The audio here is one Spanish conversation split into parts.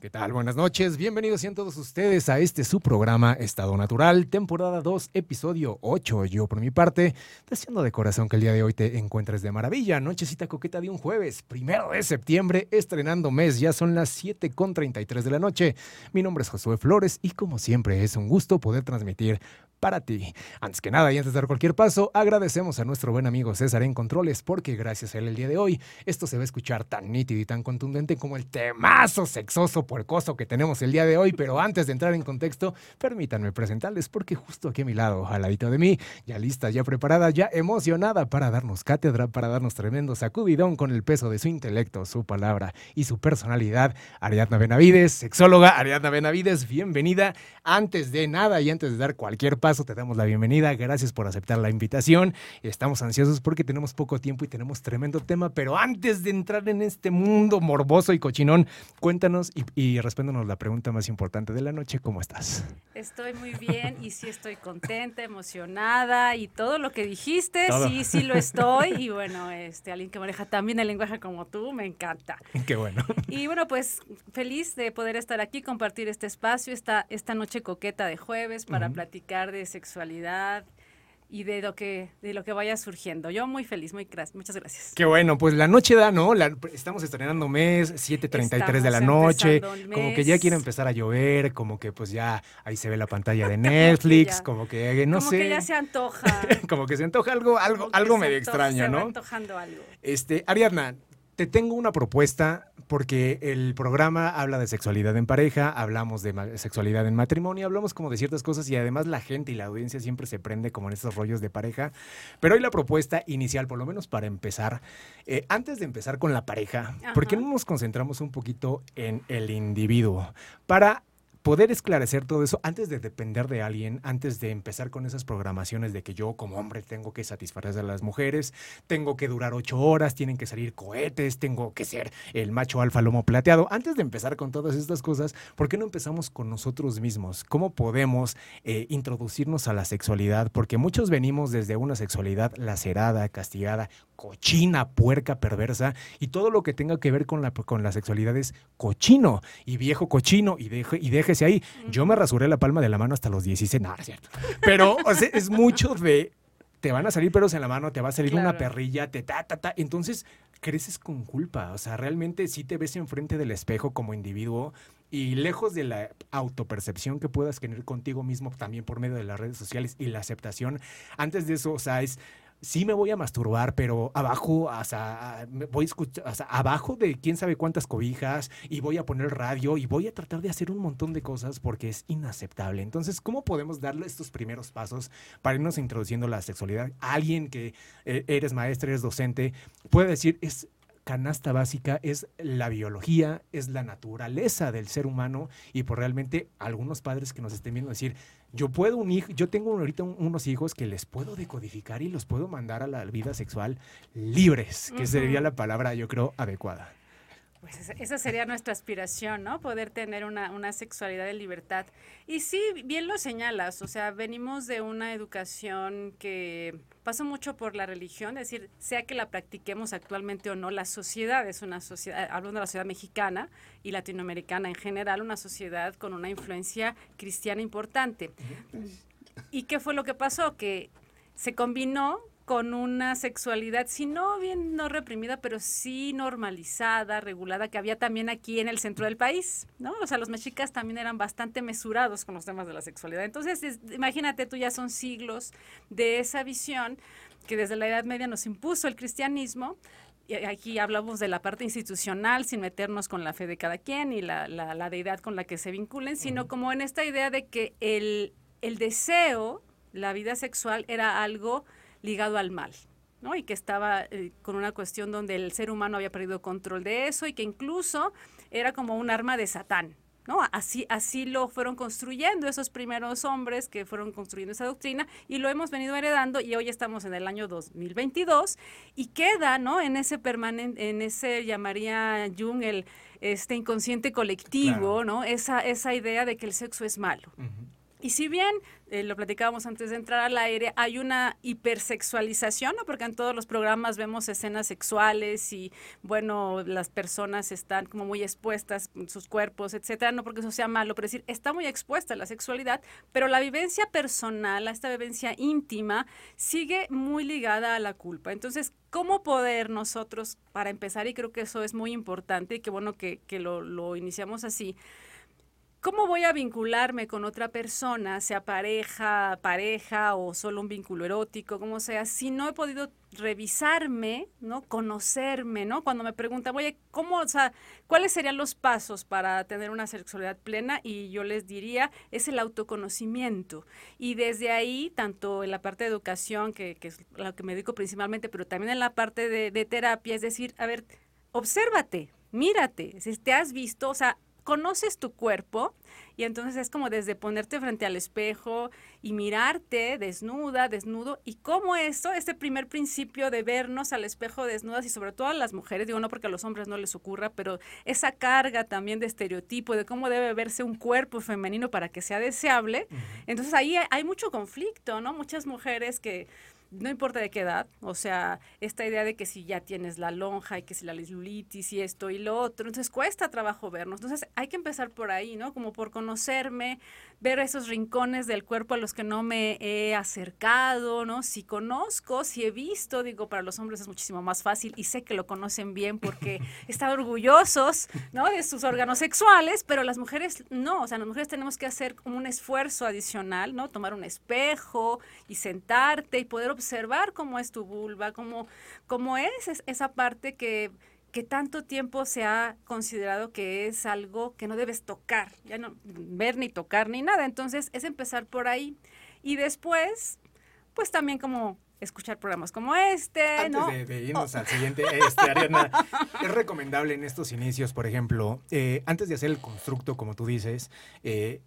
¿Qué tal? Buenas noches. Bienvenidos sean todos ustedes a este su programa Estado Natural, temporada 2, episodio 8. Yo por mi parte, deseando de corazón que el día de hoy te encuentres de maravilla. Nochecita coqueta de un jueves, primero de septiembre, estrenando mes. Ya son las 7 con 33 de la noche. Mi nombre es Josué Flores y como siempre es un gusto poder transmitir para ti. Antes que nada y antes de dar cualquier paso, agradecemos a nuestro buen amigo César en Controles porque gracias a él el día de hoy esto se va a escuchar tan nítido y tan contundente como el temazo sexoso puercoso que tenemos el día de hoy. Pero antes de entrar en contexto, permítanme presentarles porque justo aquí a mi lado, al ladito de mí, ya lista, ya preparada, ya emocionada para darnos cátedra, para darnos tremendo sacudidón con el peso de su intelecto, su palabra y su personalidad, Ariadna Benavides, sexóloga Ariadna Benavides, bienvenida. Antes de nada y antes de dar cualquier paso, te damos la bienvenida. Gracias por aceptar la invitación. Estamos ansiosos porque tenemos poco tiempo y tenemos tremendo tema, pero antes de entrar en este mundo morboso y cochinón, cuéntanos y, y respéndonos la pregunta más importante de la noche, ¿cómo estás? Estoy muy bien y sí estoy contenta, emocionada y todo lo que dijiste, Todo. sí, sí lo estoy. Y bueno, este, alguien que maneja también el lenguaje como tú, me encanta. Qué bueno. Y bueno, pues feliz de poder estar aquí, compartir este espacio, esta, esta noche coqueta de jueves para platicar de sexualidad y de lo que de lo que vaya surgiendo. Yo muy feliz, muy gracias, muchas gracias. Qué bueno, pues la noche da, ¿no? La- estamos estrenando mes, 7.33 de la noche, como que ya quiere empezar a llover, como que pues ya ahí se ve la pantalla de Netflix, como que no como sé, que ya se antoja. como que se antoja algo, algo, como algo medio antoja- extraño, se va ¿no? antojando algo. Este, Ariadna, te tengo una propuesta porque el programa habla de sexualidad en pareja, hablamos de sexualidad en matrimonio, hablamos como de ciertas cosas y además la gente y la audiencia siempre se prende como en estos rollos de pareja. Pero hoy la propuesta inicial, por lo menos para empezar, eh, antes de empezar con la pareja, ¿por qué Ajá. no nos concentramos un poquito en el individuo? Para poder esclarecer todo eso antes de depender de alguien, antes de empezar con esas programaciones de que yo como hombre tengo que satisfacer a las mujeres, tengo que durar ocho horas, tienen que salir cohetes, tengo que ser el macho alfa lomo plateado. Antes de empezar con todas estas cosas, ¿por qué no empezamos con nosotros mismos? ¿Cómo podemos eh, introducirnos a la sexualidad? Porque muchos venimos desde una sexualidad lacerada, castigada, cochina, puerca, perversa, y todo lo que tenga que ver con la, con la sexualidad es cochino y viejo cochino, y, deje, y déjese ahí. Yo me rasuré la palma de la mano hasta los 16, no, no es cierto. Pero o sea, es mucho de te van a salir pelos en la mano, te va a salir una perrilla, te ta, ta, ta. Entonces creces con culpa. O sea, realmente sí te ves enfrente del espejo como individuo y lejos de la autopercepción que puedas tener contigo mismo también por medio de las redes sociales y la aceptación. Antes de eso, o sea, es. Sí me voy a masturbar, pero abajo, me voy a escuchar, sea, abajo de quién sabe cuántas cobijas y voy a poner radio y voy a tratar de hacer un montón de cosas porque es inaceptable. Entonces, ¿cómo podemos darle estos primeros pasos para irnos introduciendo la sexualidad? Alguien que eh, eres maestra, eres docente, puede decir, es canasta básica, es la biología, es la naturaleza del ser humano y por realmente algunos padres que nos estén viendo decir, yo puedo un hijo, yo tengo ahorita un- unos hijos que les puedo decodificar y los puedo mandar a la vida sexual libres, que sería la palabra, yo creo, adecuada. Pues esa- sería nuestra aspiración, ¿no? Poder tener una, una sexualidad de libertad. Y sí, bien lo señalas, o sea, venimos de una educación que pasa mucho por la religión, es decir, sea que la practiquemos actualmente o no, la sociedad es una sociedad, hablando de la sociedad mexicana y latinoamericana en general, una sociedad con una influencia cristiana importante. ¿Y qué fue lo que pasó? Que se combinó con una sexualidad, si no bien no reprimida, pero sí normalizada, regulada, que había también aquí en el centro del país, ¿no? O sea, los mexicas también eran bastante mesurados con los temas de la sexualidad. Entonces, es- imagínate, tú ya son siglos de esa visión que desde la Edad Media nos impuso el cristianismo. Y aquí hablamos de la parte institucional, sin meternos con la fe de cada quien y la, la- la deidad con la que se vinculen, sino como en esta idea de que el, el deseo, la vida sexual, era algo ligado al mal. ¿no? Y que estaba eh, con una cuestión donde el ser humano había perdido control de eso y que incluso era como un arma de Satán. ¿no? Así, así lo fueron construyendo esos primeros hombres que fueron construyendo esa doctrina y lo hemos venido heredando y hoy estamos en el año 2022 y queda ¿no? en ese permanente, en ese llamaría Jung el este inconsciente colectivo, Claro. ¿no? Esa, esa idea de que el sexo es malo. Y si bien, eh, lo platicábamos antes de entrar al aire, hay una hipersexualización, ¿no? porque en todos los programas vemos escenas sexuales y, bueno, las personas están como muy expuestas, sus cuerpos, etcétera, no porque eso sea malo, pero decir, está muy expuesta la sexualidad, pero la vivencia personal, esta vivencia íntima, sigue muy ligada a la culpa. Entonces, ¿cómo poder nosotros, para empezar, y creo que eso es muy importante y qué bueno que, que lo, lo iniciamos así, ¿Cómo voy a vincularme con otra persona, sea pareja, pareja o solo un vínculo erótico, como sea, si no he podido revisarme, ¿no? Conocerme, ¿no? Cuando me preguntan, oye, ¿cómo, o sea, cuáles serían los pasos para tener una sexualidad plena? Y yo les diría, es el autoconocimiento. Y desde ahí, tanto en la parte de educación, que, que es lo que me dedico principalmente, pero también en la parte de, terapia, es decir, a ver, obsérvate, mírate, si te has visto, o sea, conoces tu cuerpo y entonces es como desde ponerte frente al espejo y mirarte desnuda, desnudo y cómo esto, este primer principio de vernos al espejo desnudas y sobre todo a las mujeres, digo no porque a los hombres no les ocurra, pero esa carga también de estereotipo de cómo debe verse un cuerpo femenino para que sea deseable, entonces ahí hay mucho conflicto, ¿no? Muchas mujeres que no importa de qué edad, o sea, esta idea de que si ya tienes la lonja y que si la lislulitis y esto y lo otro, entonces cuesta trabajo vernos. Entonces hay que empezar por ahí, ¿no? Como por conocerme, ver esos rincones del cuerpo a los que no me he acercado, ¿no? Si conozco, si he visto, digo, para los hombres es muchísimo más fácil y sé que lo conocen bien porque están orgullosos, ¿no? De sus órganos sexuales, pero las mujeres no, o sea, las mujeres tenemos que hacer un esfuerzo adicional, ¿no? Tomar un espejo y sentarte y poder observar cómo es tu vulva, cómo, cómo es esa parte que, que tanto tiempo se ha considerado que es algo que no debes tocar, ya no ver ni tocar ni nada. Entonces es empezar por ahí. Y después, pues también como escuchar programas como este, Antes de, irnos al siguiente, este, Ariana, es recomendable en estos inicios, por ejemplo, eh, antes de hacer el constructo, como tú dices, eh,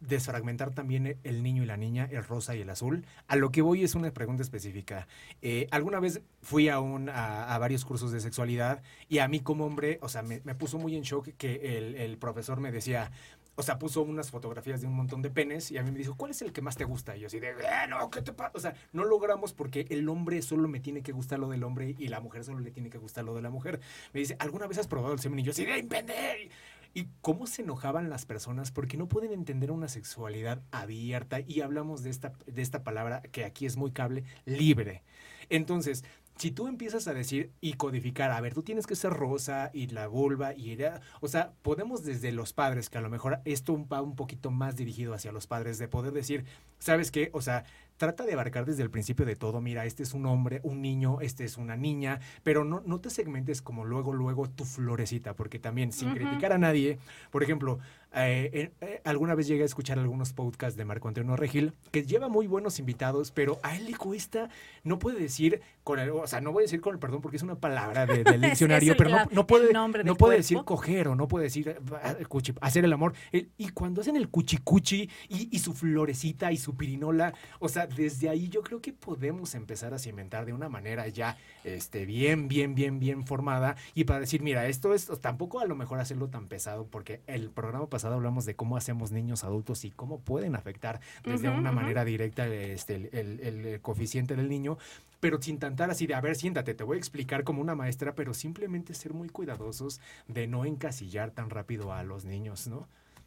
desfragmentar también el niño y la niña, el rosa y el azul. A lo que voy es una pregunta específica. Eh, alguna vez fui a, un, a, varios cursos de sexualidad y a mí como hombre, o sea, me, puso muy en shock que el, el, profesor me decía, o sea, puso unas fotografías de un montón de penes y a mí me dijo, ¿cuál es el que más te gusta? Y yo así de, eh, no, ¿qué te pasa? O sea, no logramos porque el hombre solo me tiene que gustar lo del hombre y la mujer solo le tiene que gustar lo de la mujer. Me dice, ¿alguna vez has probado el semen? Y yo así de, ¡impende! Y cómo se enojaban las personas porque no pueden entender una sexualidad abierta y hablamos de esta, de esta palabra que aquí es muy cable, libre. Entonces, si tú empiezas a decir y codificar, a ver, tú tienes que ser rosa y la vulva y era, o sea, podemos desde los padres, que a lo mejor esto va un poquito más dirigido hacia los padres, de poder decir, ¿sabes qué? O sea, trata de abarcar desde el principio de todo, mira, este es un hombre, un niño, este es una niña, pero no, no te segmentes como luego, luego tu florecita, porque también sin criticar a nadie, por ejemplo, eh, eh, alguna vez llegué a escuchar algunos podcasts de Marco Antonio Regil, que lleva muy buenos invitados, pero a él le cuesta, no puede decir con el, o sea, no voy a decir con el perdón porque es una palabra del diccionario, pero no, puede, no puede decir coger o no puede decir eh, hacer el amor. y cuando hacen el cuchicuchi y, y su florecita y su pirinola, o sea, desde ahí yo creo que podemos empezar a cimentar de una manera ya este, bien, bien, bien, bien formada y para decir, mira, esto es tampoco a lo mejor hacerlo tan pesado porque el programa pasado hablamos de cómo hacemos niños adultos y cómo pueden afectar desde una manera directa este, el, coeficiente del niño, pero sin tantar así de, a ver, siéntate, te voy a explicar como una maestra, pero simplemente ser muy cuidadosos de no encasillar tan rápido a los niños, ¿no?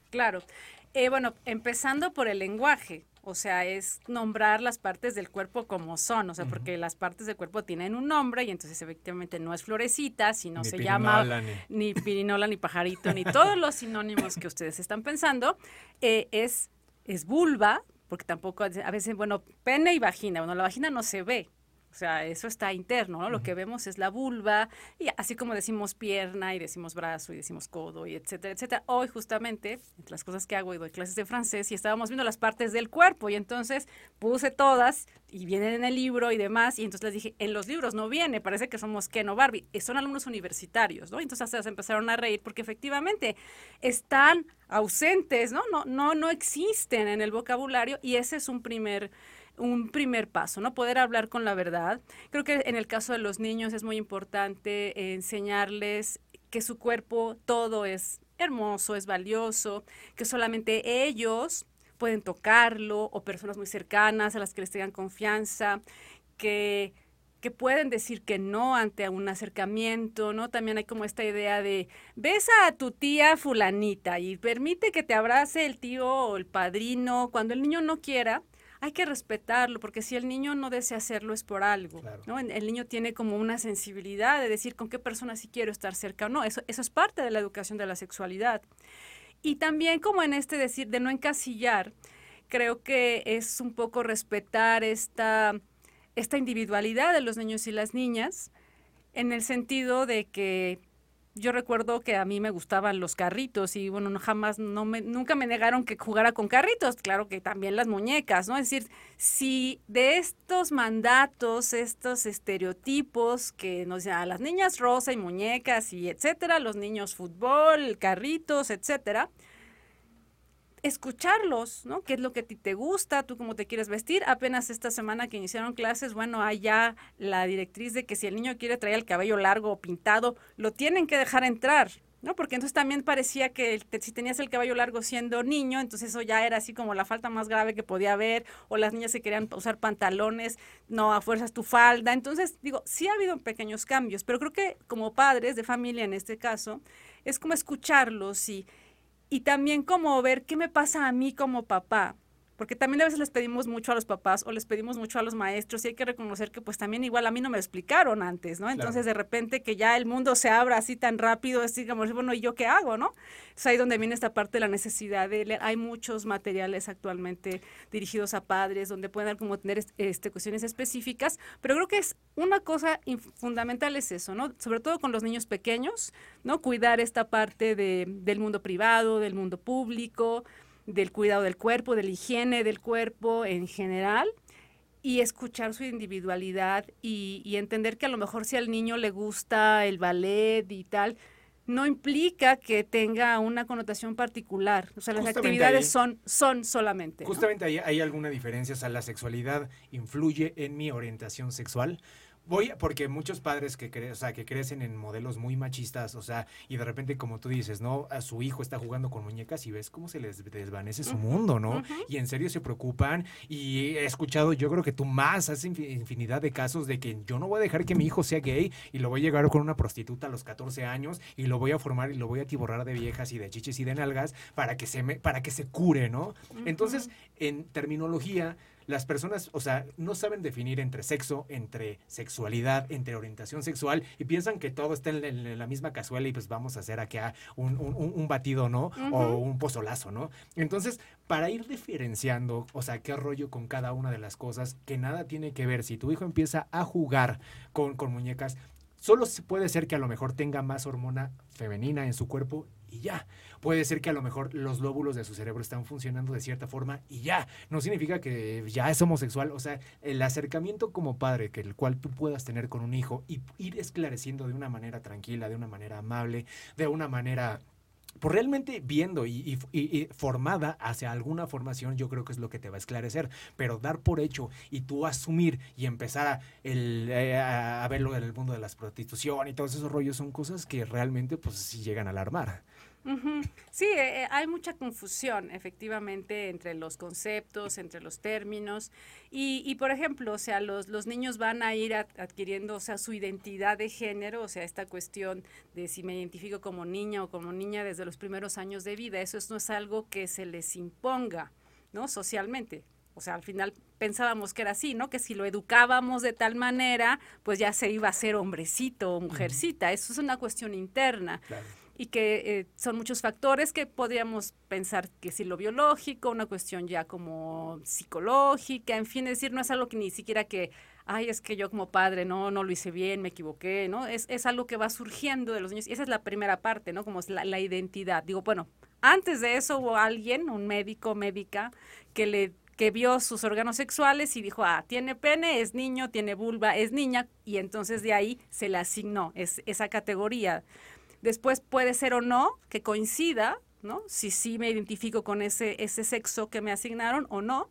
Claro. Eh, bueno, empezando por el lenguaje. O sea, es nombrar las partes del cuerpo como son, o sea, porque las partes del cuerpo tienen un nombre y entonces efectivamente no es florecita, sino se llama ni... pirinola, ni pajarito, ni todos los sinónimos que ustedes están pensando. Eh, es, es vulva, porque tampoco a veces, bueno, pene y vagina, bueno, la vagina no se ve, o sea, eso está interno, ¿no? Lo que vemos es la vulva, y así como decimos pierna y decimos brazo y decimos codo y etcétera, etcétera. Hoy justamente, entre las cosas que hago y doy clases de francés y estábamos viendo las partes del cuerpo y entonces puse todas y vienen en el libro y demás y entonces les dije, en los libros no viene, parece que somos Ken o Barbie, y son alumnos universitarios, ¿no? Entonces se empezaron a reír porque efectivamente están ausentes, ¿no? No, no, no existen en el vocabulario y ese es un primer un primer paso, ¿no? Poder hablar con la verdad. Creo que en el caso de los niños es muy importante enseñarles que su cuerpo todo es hermoso, es valioso, que solamente ellos pueden tocarlo, o personas muy cercanas a las que les tengan confianza, que que pueden decir que no ante un acercamiento, ¿no? También hay como esta idea de besa a tu tía fulanita y permite que te abrace el tío o el padrino. Cuando el niño no quiera, hay que respetarlo, porque si el niño no desea hacerlo es por algo, ¿no? El niño tiene como una sensibilidad de decir con qué persona sí quiero estar cerca o no. Eso, eso es parte de la educación de la sexualidad. Y también como en este decir de no encasillar, creo que es un poco respetar esta esta individualidad de los niños y las niñas, en el sentido de que yo recuerdo que a mí me gustaban los carritos y bueno, no, jamás, no me, nunca me negaron que jugara con carritos, claro que también las muñecas, ¿no? Es decir, si de estos mandatos, estos estereotipos que nos a las niñas rosa y muñecas y etcétera, los niños fútbol, carritos, etcétera, escucharlos, ¿no? ¿Qué es lo que a ti te gusta? ¿Tú cómo te quieres vestir? Apenas esta semana que iniciaron clases, bueno, hay ya la directriz de que si el niño quiere traer el cabello largo o pintado, lo tienen que dejar entrar, ¿no? Porque entonces también parecía que si tenías el cabello largo siendo niño, entonces eso ya era así como la falta más grave que podía haber, o las niñas se querían usar pantalones, no, a fuerzas tu falda. Entonces, digo, sí ha habido pequeños cambios, pero creo que como padres de familia en este caso, es como escucharlos y y también como ver qué me pasa a mí como papá, porque también a veces les pedimos mucho a los papás o les pedimos mucho a los maestros y hay que reconocer que pues también igual a mí no me explicaron antes, ¿no? Entonces de repente que ya el mundo se abra así tan rápido, es digamos, bueno, ¿y yo qué hago, no? Es ahí donde viene esta parte de la necesidad de leer. Hay muchos materiales actualmente dirigidos a padres donde pueden como tener este, cuestiones específicas, pero creo que es una cosa fundamental es eso, ¿no? Sobre todo con los niños pequeños, ¿no? Cuidar esta parte de, del mundo privado, del mundo público, del cuidado del cuerpo, de la higiene del cuerpo en general y escuchar su individualidad y, entender que a lo mejor si al niño le gusta el ballet y tal, no implica que tenga una connotación particular. O sea, las actividades son, son solamente. Justamente hay, alguna diferencia. O sea, la sexualidad influye en mi orientación sexual voy porque muchos padres que cre o sea, que crecen en modelos muy machistas, o sea, y de repente como tú dices, ¿no? A su hijo está jugando con muñecas y ves cómo se les desvanece su mundo, ¿no? Y en serio se preocupan y he escuchado, yo creo que tú más haces infinidad de casos de que yo no voy a dejar que mi hijo sea gay y lo voy a llegar con una prostituta a los 14 años y lo voy a formar y lo voy a tiborrar de viejas y de chiches y de nalgas para que se me para que se cure, ¿no? Entonces, en terminología las personas, o sea, no saben definir entre sexo, entre sexualidad, entre orientación sexual y piensan que todo está en, la misma cazuela y pues vamos a hacer aquí un, un, batido, ¿no? O un pozolazo, ¿no? Entonces, para ir diferenciando, o sea, qué rollo con cada una de las cosas, que nada tiene que ver, si tu hijo empieza a jugar con, con muñecas, solo puede ser que a lo mejor tenga más hormona femenina en su cuerpo y ya. Puede ser que a lo mejor los lóbulos de su cerebro están funcionando de cierta forma y ya. No significa que ya es homosexual. O sea, el acercamiento como padre que el cual tú puedas tener con un hijo y ir esclareciendo de una manera tranquila, de una manera amable, de una manera pues realmente viendo y, formada hacia alguna formación, yo creo que es lo que te va a esclarecer. Pero dar por hecho y tú asumir y empezar a, el, eh, a verlo en el mundo de la prostitución y todos esos rollos son cosas que realmente pues sí llegan a alarmar. Sí, eh, eh, hay mucha confusión efectivamente entre los conceptos, entre los términos y, y por ejemplo, o sea, los, los niños van a ir adquiriendo, o sea, su identidad de género, o sea, esta cuestión de si me identifico como niña o como niña desde los primeros años de vida, eso no es algo que se les imponga, ¿no? Socialmente. O sea, al final pensábamos que era así, ¿no? Que si lo educábamos de tal manera, pues ya se iba a ser hombrecito o mujercita. Eso es una cuestión interna. Claro y que eh, son muchos factores que podríamos pensar que si lo biológico, una cuestión ya como psicológica, en fin, es decir, no es algo que ni siquiera que, ay, es que yo como padre no, no lo hice bien, me equivoqué, ¿no? Es, es algo que va surgiendo de los niños y esa es la primera parte, ¿no? Como es la, la identidad. Digo, bueno, antes de eso hubo alguien, un médico, médica, que le que vio sus órganos sexuales y dijo, ah, tiene pene, es niño, tiene vulva, es niña, y entonces de ahí se le asignó es, esa categoría. Después puede ser o no que coincida, ¿no? Si sí me identifico con ese, ese sexo que me asignaron o no.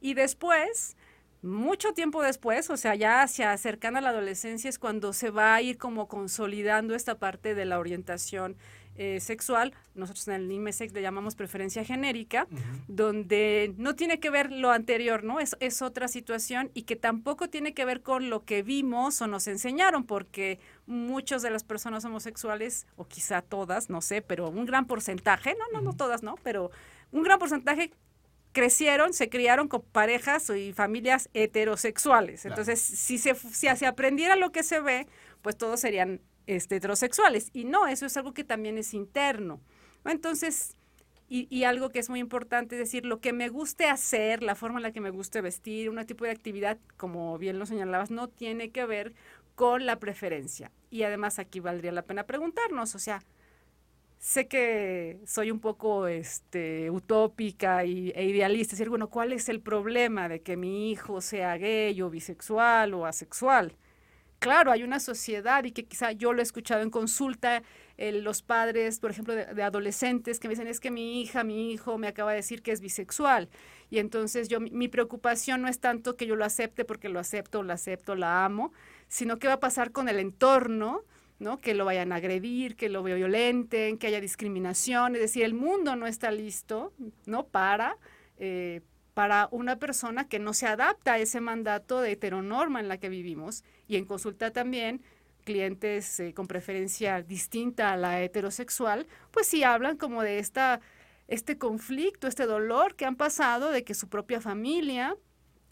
Y después, mucho tiempo después, o sea, ya hacia cercana a la adolescencia es cuando se va a ir como consolidando esta parte de la orientación eh, sexual, nosotros en el IMESEC le llamamos preferencia genérica, donde no tiene que ver lo anterior, ¿no? Es, es otra situación y que tampoco tiene que ver con lo que vimos o nos enseñaron, porque muchas de las personas homosexuales, o quizá todas, no sé, pero un gran porcentaje, no, no, no todas, no, pero un gran porcentaje crecieron, se criaron con parejas y familias heterosexuales. Entonces, si se, si se aprendiera lo que se ve, pues todos serían este, heterosexuales. Y no, eso es algo que también es interno. Entonces, y, algo que es muy importante es decir, lo que me guste hacer, la forma en la que me guste vestir, un tipo de actividad, como bien lo señalabas, no tiene que ver con la preferencia. Y además aquí valdría la pena preguntarnos, o sea, sé que soy un poco este, utópica y, e idealista, decir, bueno, ¿cuál es el problema de que mi hijo sea gay o bisexual o asexual? Claro, hay una sociedad y que quizá yo lo he escuchado en consulta, los padres, por ejemplo, de, adolescentes que me dicen, es que mi hija, mi hijo me acaba de decir que es bisexual. Y entonces yo, mi preocupación no es tanto que yo lo acepte porque lo acepto, lo acepto, la amo, sino qué va a pasar con el entorno, ¿no? Que lo vayan a agredir, que lo violenten, que haya discriminación. Es decir, el mundo no está listo, ¿no? Para... Eh, para una persona que no se adapta a ese mandato de heteronorma en la que vivimos. Y en consulta también, clientes eh, con preferencia distinta a la heterosexual, pues sí hablan como de esta, este conflicto, este dolor que han pasado de que su propia familia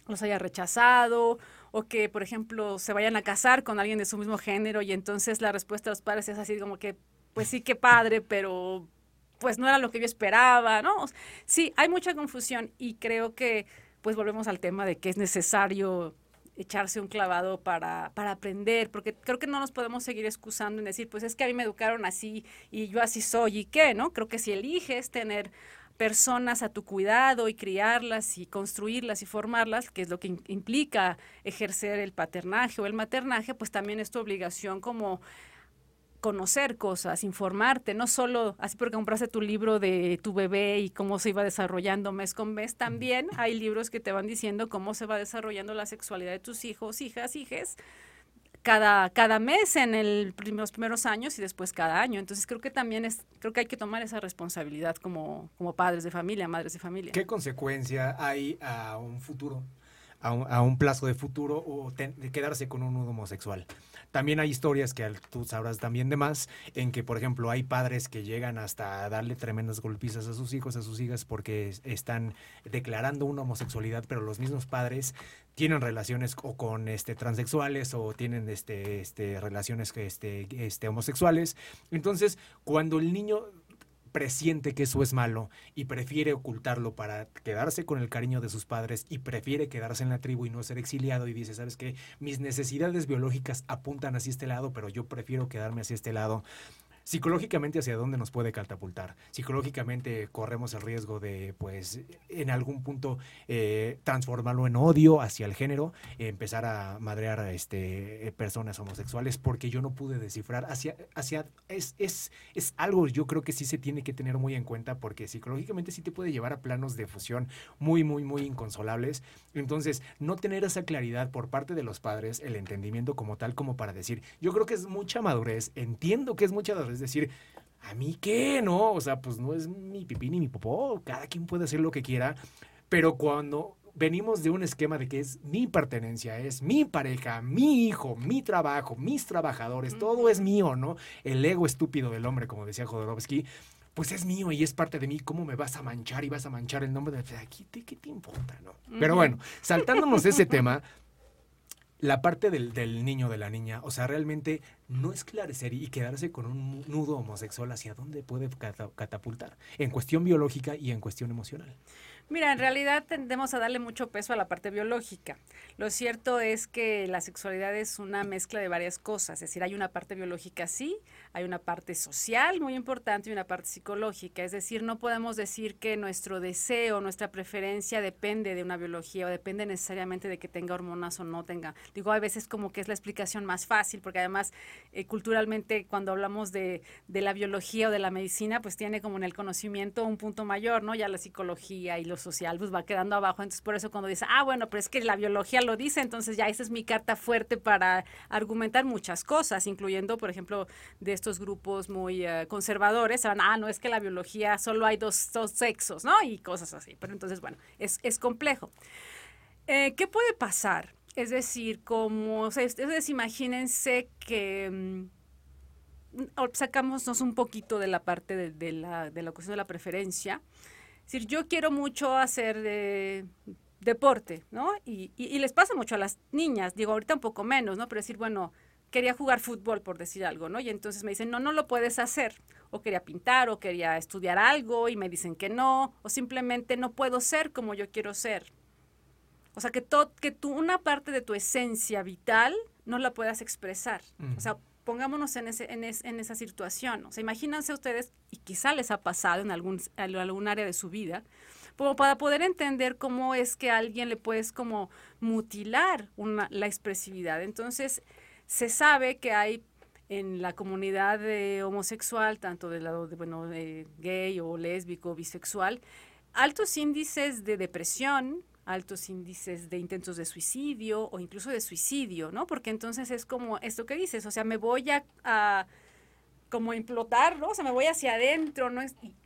los haya rechazado o que, por ejemplo, se vayan a casar con alguien de su mismo género y entonces la respuesta de los padres es así como que, pues sí, qué padre, pero pues no era lo que yo esperaba, ¿no? Sí, hay mucha confusión y creo que pues volvemos al tema de que es necesario echarse un clavado para, para aprender, porque creo que no nos podemos seguir excusando en decir, pues es que a mí me educaron así y yo así soy y qué, ¿no? Creo que si eliges tener personas a tu cuidado y criarlas y construirlas y formarlas, que es lo que implica ejercer el paternaje o el maternaje, pues también es tu obligación como conocer cosas, informarte, no solo así porque compraste tu libro de tu bebé y cómo se iba desarrollando mes con mes, también hay libros que te van diciendo cómo se va desarrollando la sexualidad de tus hijos, hijas, hijes, cada, cada mes en el, los primeros años y después cada año. Entonces creo que también es, creo que hay que tomar esa responsabilidad como, como padres de familia, madres de familia. ¿Qué consecuencia hay a un futuro? a un, plazo de futuro o de quedarse con un nudo homosexual. También hay historias que tú sabrás también de más, en que, por ejemplo, hay padres que llegan hasta darle tremendas golpizas a sus hijos, a sus hijas, porque están declarando una homosexualidad, pero los mismos padres tienen relaciones o con este transexuales o tienen este, este relaciones este, este homosexuales. Entonces, cuando el niño presiente que eso es malo y prefiere ocultarlo para quedarse con el cariño de sus padres y prefiere quedarse en la tribu y no ser exiliado y dice, ¿sabes qué? Mis necesidades biológicas apuntan hacia este lado, pero yo prefiero quedarme hacia este lado psicológicamente hacia dónde nos puede catapultar. Psicológicamente corremos el riesgo de, pues, en algún punto eh, transformarlo en odio hacia el género, empezar a madrear a este, personas homosexuales, porque yo no pude descifrar hacia, hacia es, es, es algo yo creo que sí se tiene que tener muy en cuenta, porque psicológicamente sí te puede llevar a planos de fusión muy, muy, muy inconsolables. Entonces, no tener esa claridad por parte de los padres, el entendimiento como tal, como para decir, yo creo que es mucha madurez, entiendo que es mucha madurez es decir, ¿a mí qué? No, o sea, pues no es mi pipí ni mi popó, cada quien puede hacer lo que quiera, pero cuando venimos de un esquema de que es mi pertenencia, es mi pareja, mi hijo, mi trabajo, mis trabajadores, todo es mío, ¿no? El ego estúpido del hombre, como decía Jodorowsky, pues es mío y es parte de mí, ¿cómo me vas a manchar y vas a manchar el nombre de aquí? ¿Qué te importa, no? Pero bueno, saltándonos ese tema, la parte del, del, niño, de la niña, o sea, realmente no esclarecer y quedarse con un nudo homosexual hacia dónde puede catapultar, en cuestión biológica y en cuestión emocional. Mira, en realidad tendemos a darle mucho peso a la parte biológica. Lo cierto es que la sexualidad es una mezcla de varias cosas, es decir, hay una parte biológica sí, hay una parte social muy importante y una parte psicológica, es decir, no podemos decir que nuestro deseo, nuestra preferencia depende de una biología o depende necesariamente de que tenga hormonas o no tenga. Digo, a veces como que es la explicación más fácil porque además eh, culturalmente cuando hablamos de, de, la biología o de la medicina, pues tiene como en el conocimiento un punto mayor, ¿no? Ya la psicología y social pues va quedando abajo. Entonces por eso cuando dice, ah, bueno, pero es que la biología lo dice, entonces ya esa es mi carta fuerte para argumentar muchas cosas, incluyendo, por ejemplo, de estos grupos muy eh, conservadores, ah, no es que la biología solo hay dos, dos, sexos, ¿no? Y cosas así. Pero entonces, bueno, es, es complejo. Eh, ¿Qué puede pasar? Es decir, como, ustedes imagínense que mm, sacámonos un poquito de la parte de, la, de la cuestión de la preferencia. Es decir, yo quiero mucho hacer de, deporte, ¿no? Y, y, les pasa mucho a las niñas, digo, ahorita un poco menos, ¿no? Pero decir, bueno, quería jugar fútbol, por decir algo, ¿no? Y entonces me dicen, no, no lo puedes hacer. O quería pintar, o quería estudiar algo, y me dicen que no, o simplemente no puedo ser como yo quiero ser. O sea, que, que tú, una parte de tu esencia vital no la puedas expresar. O sea, pongámonos en, ese, en, en, esa situación. O sea, imagínense ustedes, y quizá les ha pasado en algún, algún área de su vida, como para poder entender cómo es que a alguien le puedes como mutilar una, la expresividad. Entonces, se sabe que hay en la comunidad homosexual, tanto del lado de, bueno, de gay o lésbico, bisexual, altos índices de depresión, altos índices de intentos de suicidio o incluso de suicidio, ¿no? Porque entonces es como esto que dices, o sea, me voy a, como implotar, ¿no? O sea, me voy hacia adentro, ¿no?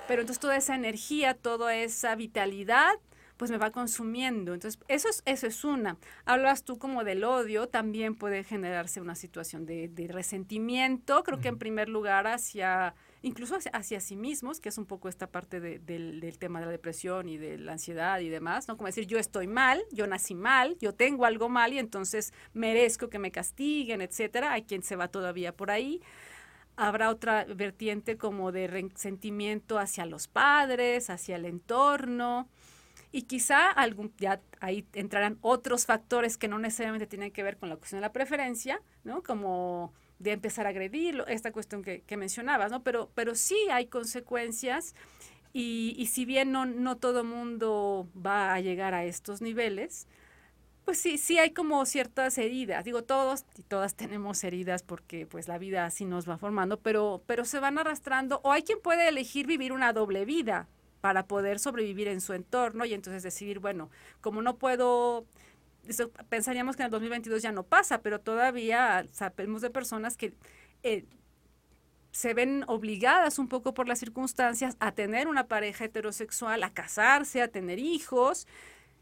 pero entonces toda esa energía, toda esa vitalidad, pues me va consumiendo. Entonces, eso es, eso es una. Hablas tú como del odio, también puede generarse una situación de, de resentimiento, creo que en primer lugar hacia incluso hacia, sí mismos, que es un poco esta parte del, tema de la depresión y de la ansiedad y demás, ¿no? Como decir, yo estoy mal, yo nací mal, yo tengo algo mal y entonces merezco que me castiguen, etcétera. Hay quien se va todavía por ahí. Habrá otra vertiente como de resentimiento hacia los padres, hacia el entorno. Y quizá algún, ya ahí entrarán otros factores que no necesariamente tienen que ver con la cuestión de la preferencia, ¿no? Como de empezar a agredirlo, esta cuestión que, que mencionabas, ¿no? Pero, pero sí hay consecuencias y, y si bien no, no todo mundo va a llegar a estos niveles, pues sí, sí hay como ciertas heridas. Digo, todos y todas tenemos heridas porque pues la vida así nos va formando, pero, pero se van arrastrando o hay quien puede elegir vivir una doble vida para poder sobrevivir en su entorno y entonces decidir, bueno, como no puedo pensaríamos que en el 2022 ya no pasa, pero todavía sabemos de personas que eh, se ven obligadas un poco por las circunstancias a tener una pareja heterosexual, a casarse, a tener hijos,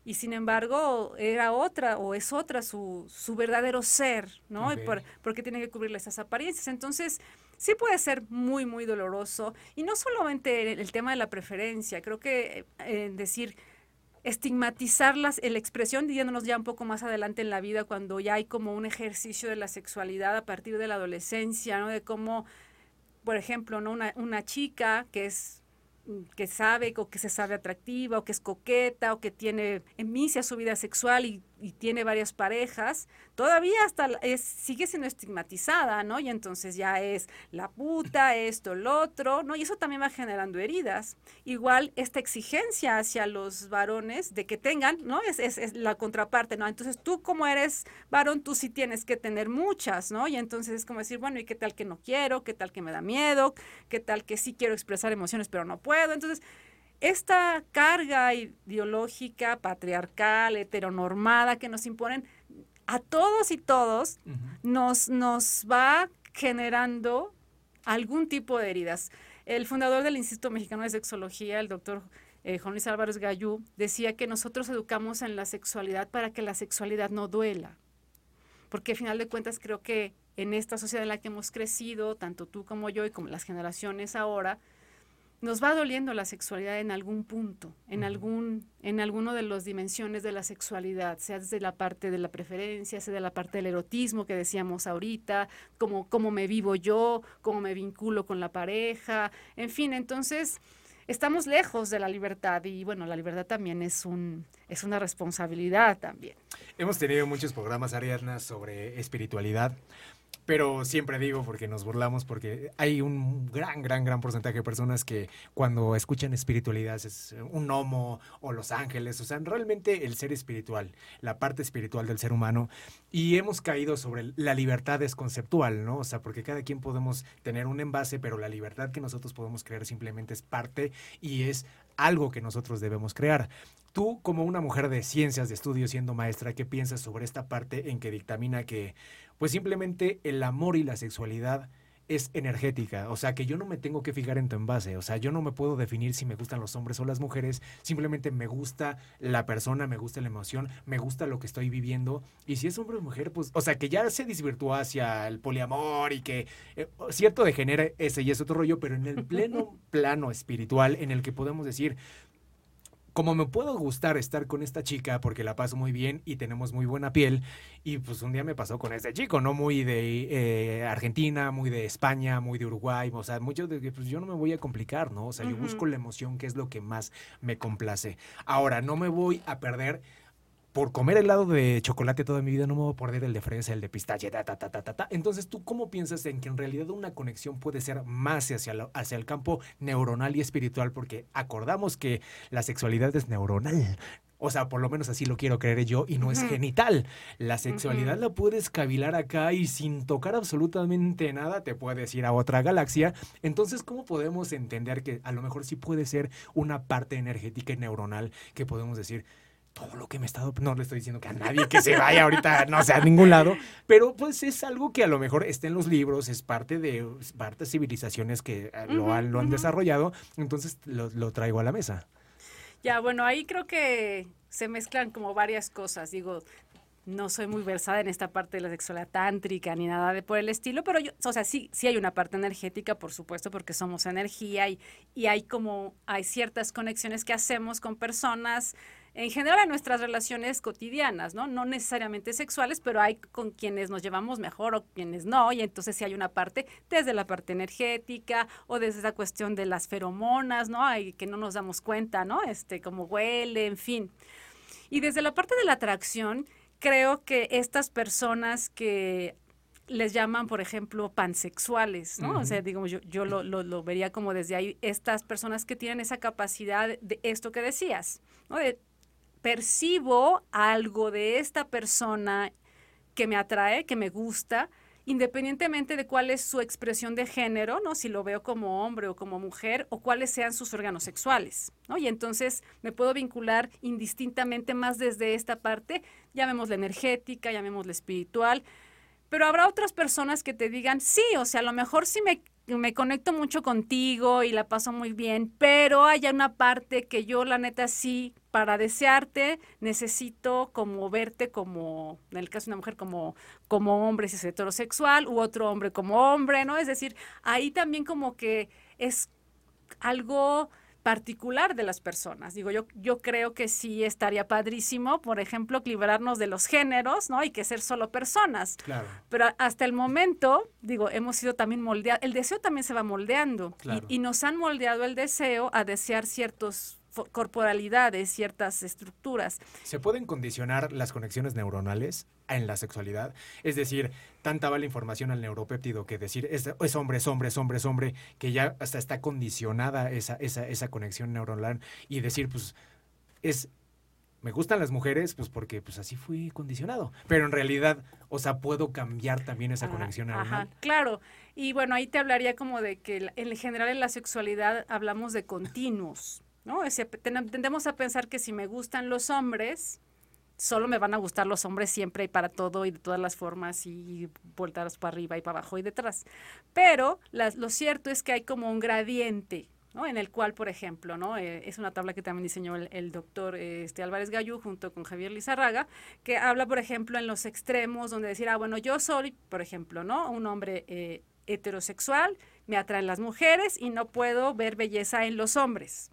y sin embargo era otra o es otra su, su verdadero ser, ¿no? por, porque tiene que cubrirle esas apariencias. Entonces, sí puede ser muy, muy doloroso. Y no solamente el, tema de la preferencia, creo que eh, decir estigmatizar la expresión, diciéndonos ya un poco más adelante en la vida, cuando ya hay como un ejercicio de la sexualidad a partir de la adolescencia, ¿no? De cómo, por ejemplo, ¿no? Una, una chica que es que sabe o que se sabe atractiva o que es coqueta o que tiene emicia su vida sexual y y tiene varias parejas, todavía hasta es, sigue siendo estigmatizada, ¿no? Y entonces ya es la puta, esto, lo otro, ¿no? Y eso también va generando heridas. Igual esta exigencia hacia los varones de que tengan, ¿no? Es, es, es, la contraparte, ¿no? Entonces tú como eres varón, tú sí tienes que tener muchas, ¿no? Y entonces es como decir, bueno, ¿y qué tal que no quiero? ¿Qué tal que me da miedo? ¿Qué tal que sí quiero expresar emociones pero no puedo? Entonces esta carga ideológica, patriarcal, heteronormada que nos imponen a todos y todos, nos, nos va generando algún tipo de heridas. El fundador del Instituto Mexicano de Sexología, el doctor eh, Juan Luis Álvarez Gallú, decía que nosotros educamos en la sexualidad para que la sexualidad no duela. Porque al final de cuentas creo que en esta sociedad en la que hemos crecido, tanto tú como yo y como las generaciones ahora, nos va doliendo la sexualidad en algún punto, en algún, en alguno de las dimensiones de la sexualidad, sea desde la parte de la preferencia, sea de la parte del erotismo que decíamos ahorita, cómo, cómo me vivo yo, cómo me vinculo con la pareja, en fin, entonces estamos lejos de la libertad y bueno, la libertad también es un es una responsabilidad también. Hemos tenido muchos programas, Ariadna, sobre espiritualidad. Pero siempre digo, porque nos burlamos, porque hay un gran, gran, gran porcentaje de personas que cuando escuchan espiritualidad es un homo o los ángeles, o sea, realmente el ser espiritual, la parte espiritual del ser humano, y hemos caído sobre la libertad es conceptual, ¿no? O sea, porque cada quien podemos tener un envase, pero la libertad que nosotros podemos crear simplemente es parte y es algo que nosotros debemos crear. Tú, como una mujer de ciencias, de estudios, siendo maestra, ¿qué piensas sobre esta parte en que dictamina que, pues simplemente el amor y la sexualidad es energética, o sea que yo no me tengo que fijar en tu envase, o sea, yo no me puedo definir si me gustan los hombres o las mujeres, simplemente me gusta la persona, me gusta la emoción, me gusta lo que estoy viviendo, y si es hombre o mujer, pues, o sea, que ya se desvirtuó hacia el poliamor y que eh, cierto degenera ese y ese otro rollo, pero en el pleno plano espiritual en el que podemos decir, como me puedo gustar estar con esta chica porque la paso muy bien y tenemos muy buena piel, y pues un día me pasó con este chico, ¿no? Muy de eh, Argentina, muy de España, muy de Uruguay, o sea, mucho de que pues yo no me voy a complicar, ¿no? O sea, yo busco la emoción que es lo que más me complace. Ahora, no me voy a perder por comer helado de chocolate toda mi vida no me voy a perder el de fresa, el de pistache, ta, ta, ta, ta, ta, Entonces, ¿tú cómo piensas en que en realidad una conexión puede ser más hacia, hacia el campo neuronal y espiritual? Porque acordamos que la sexualidad es neuronal. O sea, por lo menos así lo quiero creer yo y no es genital. La sexualidad la puedes cavilar acá y sin tocar absolutamente nada te puedes ir a otra galaxia. Entonces, ¿cómo podemos entender que a lo mejor sí puede ser una parte energética y neuronal que podemos decir, todo lo que me he estado, no le estoy diciendo que a nadie que se vaya ahorita, no sé, a ningún lado, pero pues es algo que a lo mejor está en los libros, es parte de parte civilizaciones que eh, lo, han, lo han desarrollado, entonces lo, traigo a la mesa. Ya, bueno, ahí creo que se mezclan como varias cosas, digo, no soy muy versada en esta parte de la sexualidad tántrica ni nada de por el estilo, pero yo, o sea, sí, sí hay una parte energética, por supuesto, porque somos energía y, y hay como, hay ciertas conexiones que hacemos con personas en general en nuestras relaciones cotidianas, ¿no? No necesariamente sexuales, pero hay con quienes nos llevamos mejor o quienes no, y entonces sí hay una parte desde la parte energética o desde esa cuestión de las feromonas, ¿no? Hay que no nos damos cuenta, ¿no? Este, cómo huele, en fin. Y desde la parte de la atracción, creo que estas personas que les llaman, por ejemplo, pansexuales, ¿no? O sea, digamos, yo, yo lo, lo, lo, vería como desde ahí, estas personas que tienen esa capacidad de esto que decías, ¿no? De percibo algo de esta persona que me atrae, que me gusta, independientemente de cuál es su expresión de género, ¿no? Si lo veo como hombre o como mujer, o cuáles sean sus órganos sexuales, ¿no? Y entonces me puedo vincular indistintamente más desde esta parte, llamémosla energética, llamémosla espiritual, pero habrá otras personas que te digan, sí, o sea, a lo mejor sí me me conecto mucho contigo y la paso muy bien, pero hay una parte que yo la neta sí, para desearte, necesito como verte como, en el caso de una mujer, como, como hombre si es heterosexual, u otro hombre como hombre, ¿no? Es decir, ahí también como que es algo particular de las personas. Digo, yo, yo creo que sí estaría padrísimo, por ejemplo, librarnos de los géneros, ¿no? Y que ser solo personas. Claro. Pero hasta el momento, digo, hemos sido también moldeados, el deseo también se va moldeando y, y nos han moldeado el deseo a desear ciertos corporalidades, ciertas estructuras. ¿Se pueden condicionar las conexiones neuronales en la sexualidad? Es decir, tanta va la información al neuropéptido que decir es, es hombre, es hombre, es hombre, es hombre, que ya hasta está condicionada esa, esa, esa conexión neuronal y decir, pues, es me gustan las mujeres, pues porque pues así fui condicionado. Pero en realidad, o sea, puedo cambiar también esa conexión neuronal. Ajá, claro. Y bueno, ahí te hablaría como de que en general en la sexualidad hablamos de continuos. ¿No? tendemos a pensar que si me gustan los hombres, solo me van a gustar los hombres siempre y para todo y de todas las formas y voltados para arriba y para abajo y detrás. Pero lo cierto es que hay como un gradiente, ¿no? En el cual, por ejemplo, ¿no? Eh, es una tabla que también diseñó el, doctor este, Álvarez Gallú junto con Javier Lizarraga, que habla, por ejemplo, en los extremos, donde decir, ah, bueno, yo soy, por ejemplo, ¿no? Un hombre eh, heterosexual, me atraen las mujeres y no puedo ver belleza en los hombres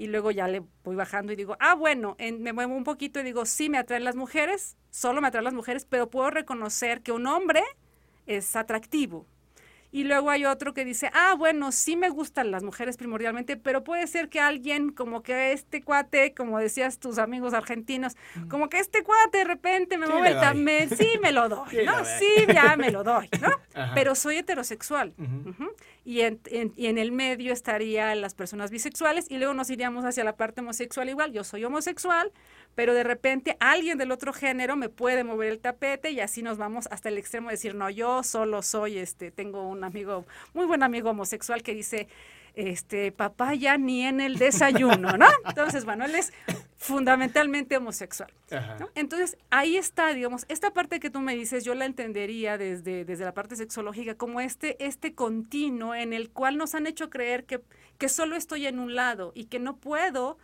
y luego ya le voy bajando y digo, ah, bueno, me muevo un poquito y digo, sí, me atraen las mujeres, solo me atraen las mujeres, pero puedo reconocer que un hombre es atractivo. Y luego hay otro que dice, ah, bueno, sí me gustan las mujeres primordialmente, pero puede ser que alguien, como que este cuate, como decías tus amigos argentinos, como que este cuate de repente me mueve el también, sí me lo doy, ¿no? Sí, ya me lo doy, ¿no? Pero soy heterosexual. Y, en, y en el medio estarían las personas bisexuales y luego nos iríamos hacia la parte homosexual igual. Yo soy homosexual, pero de repente alguien del otro género me puede mover el tapete y así nos vamos hasta el extremo de decir, no, yo solo soy, este, tengo un amigo, muy buen amigo homosexual que dice, este, papá ya ni en el desayuno, ¿no? Entonces, bueno, él es fundamentalmente homosexual. Entonces, ahí está, digamos, esta parte que tú me dices, yo la entendería desde, desde la parte sexológica como este, este continuo en el cual nos han hecho creer que, que solo estoy en un lado y que no puedo